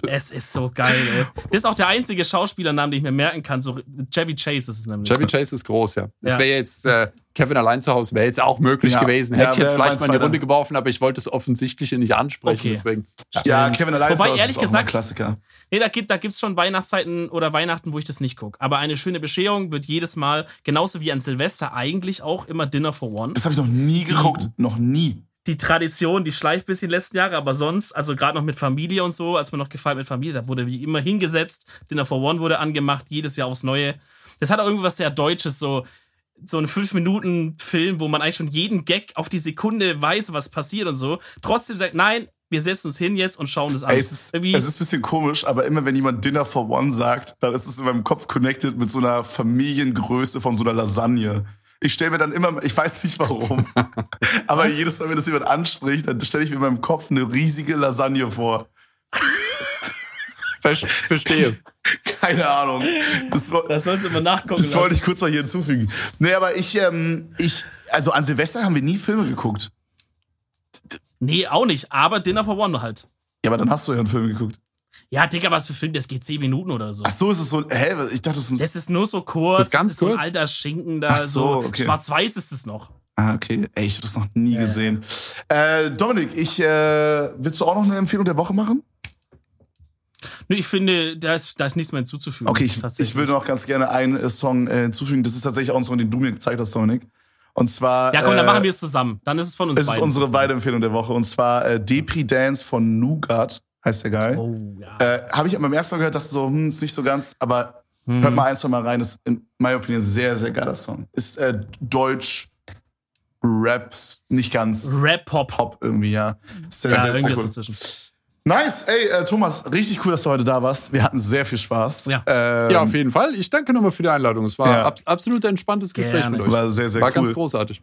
Es ist so geil, ey. Das ist auch der einzige Schauspielernamen, den ich mir merken kann. So Chevy Chase ist es nämlich. Chevy Chase ist groß, ja. Das Ja. wäre jetzt, äh, Kevin allein zu Hause wäre jetzt auch möglich Ja. gewesen. Ja, Hätte ich jetzt vielleicht mal in die. Runde geworfen, aber ich wollte das Offensichtliche nicht ansprechen. Okay. Deswegen. Ja, Kevin allein Wobei, zu Hause ehrlich ist auch mal ein gesagt- Klassiker. Nee, da gibt da gibt's schon Weihnachtszeiten oder Weihnachten, wo ich das nicht gucke. Aber eine schöne Bescherung wird jedes Mal, genauso wie an Silvester, eigentlich auch immer Dinner for One. Das habe ich noch nie geguckt. Noch nie. Die Tradition, die schleift bis in die letzten Jahre, aber sonst, also gerade noch mit Familie und so, als man noch gefeiert mit Familie, da wurde wie immer hingesetzt, Dinner for One wurde angemacht, jedes Jahr aufs Neue. Das hat auch irgendwas sehr Deutsches, so so ein 5-Minuten-Film, wo man eigentlich schon jeden Gag auf die Sekunde weiß, was passiert und so. Trotzdem sagt, nein, wir setzen uns hin jetzt und schauen das an. Ey, es, ist, es ist ein bisschen komisch, aber immer wenn jemand Dinner for One sagt, dann ist es in meinem Kopf connected mit so einer Familiengröße von so einer Lasagne. Ich stelle mir dann immer, ich weiß nicht warum, aber jedes Mal, wenn das jemand anspricht, dann stelle ich mir in meinem Kopf eine riesige Lasagne vor. Ver verstehe. Keine Ahnung. Das, das sollst du immer nachgucken das wollte lassen. ich kurz mal hier hinzufügen. Nee, aber ich, ähm, ich, also an Silvester haben wir nie Filme geguckt. Nee, auch nicht, aber Dinner for One halt. Ja, aber dann hast du ja einen Film geguckt. Ja, Digga, was für Film, das geht 10 Minuten oder so. Ach so, ist es so, hä, ich dachte, das ist ein, Das ist nur so kurz. Das ist ganz ist so ein kurz? alter Schinken da. Ach so, so okay. Schwarz-Weiß ist es noch. Ah, okay. Ey, ich habe das noch nie Ja. gesehen. Äh, Dominik, ich, äh, willst du auch noch eine Empfehlung der Woche machen? Nö, ich finde, da ist, da ist nichts mehr hinzuzufügen. Okay, ich, ich will noch ganz gerne einen äh, Song äh, hinzufügen. Das ist tatsächlich auch ein Song, den du mir gezeigt hast, Dominik. Und zwar. Ja, komm, dann äh, machen wir es zusammen. Dann ist es von uns Es ist beiden. unsere beide Empfehlung der Woche. Und zwar äh, Depri Dance von Nougat, heißt der geil. Oh, ja. Äh, Habe ich beim ersten Mal gehört, dachte so, hm, ist nicht so ganz, aber Mhm. hört mal ein, zwei Mal rein. Ist in meiner Opinion sehr, sehr geiler Song. Ist äh, Deutsch, Rap, nicht ganz Rap-Pop. Pop irgendwie, ja. Sehr, Ja, sehr, sehr irgendwas cool. dazwischen. Nice, ey, äh, Thomas, richtig cool, dass du heute da warst. Wir hatten sehr viel Spaß. Ja. Ähm, Ja, auf jeden Fall. Ich danke nochmal für die Einladung. Es war Ja. abs absolut entspanntes Gespräch Gerne. mit euch. War sehr, sehr war cool. ganz großartig.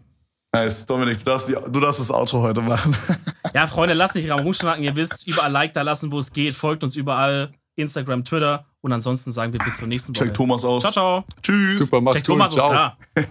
Nice, Dominik, du darfst, die, du darfst das Auto heute machen. Ja, Freunde, lasst nicht rumschnacken. Ihr wisst, überall Like da lassen, wo es geht. Folgt uns überall. Instagram, Twitter. Und ansonsten sagen wir bis zur nächsten Woche. Check Thomas aus. Ciao, ciao. Tschüss. Super, macht's Check gut. Thomas Ciao. da.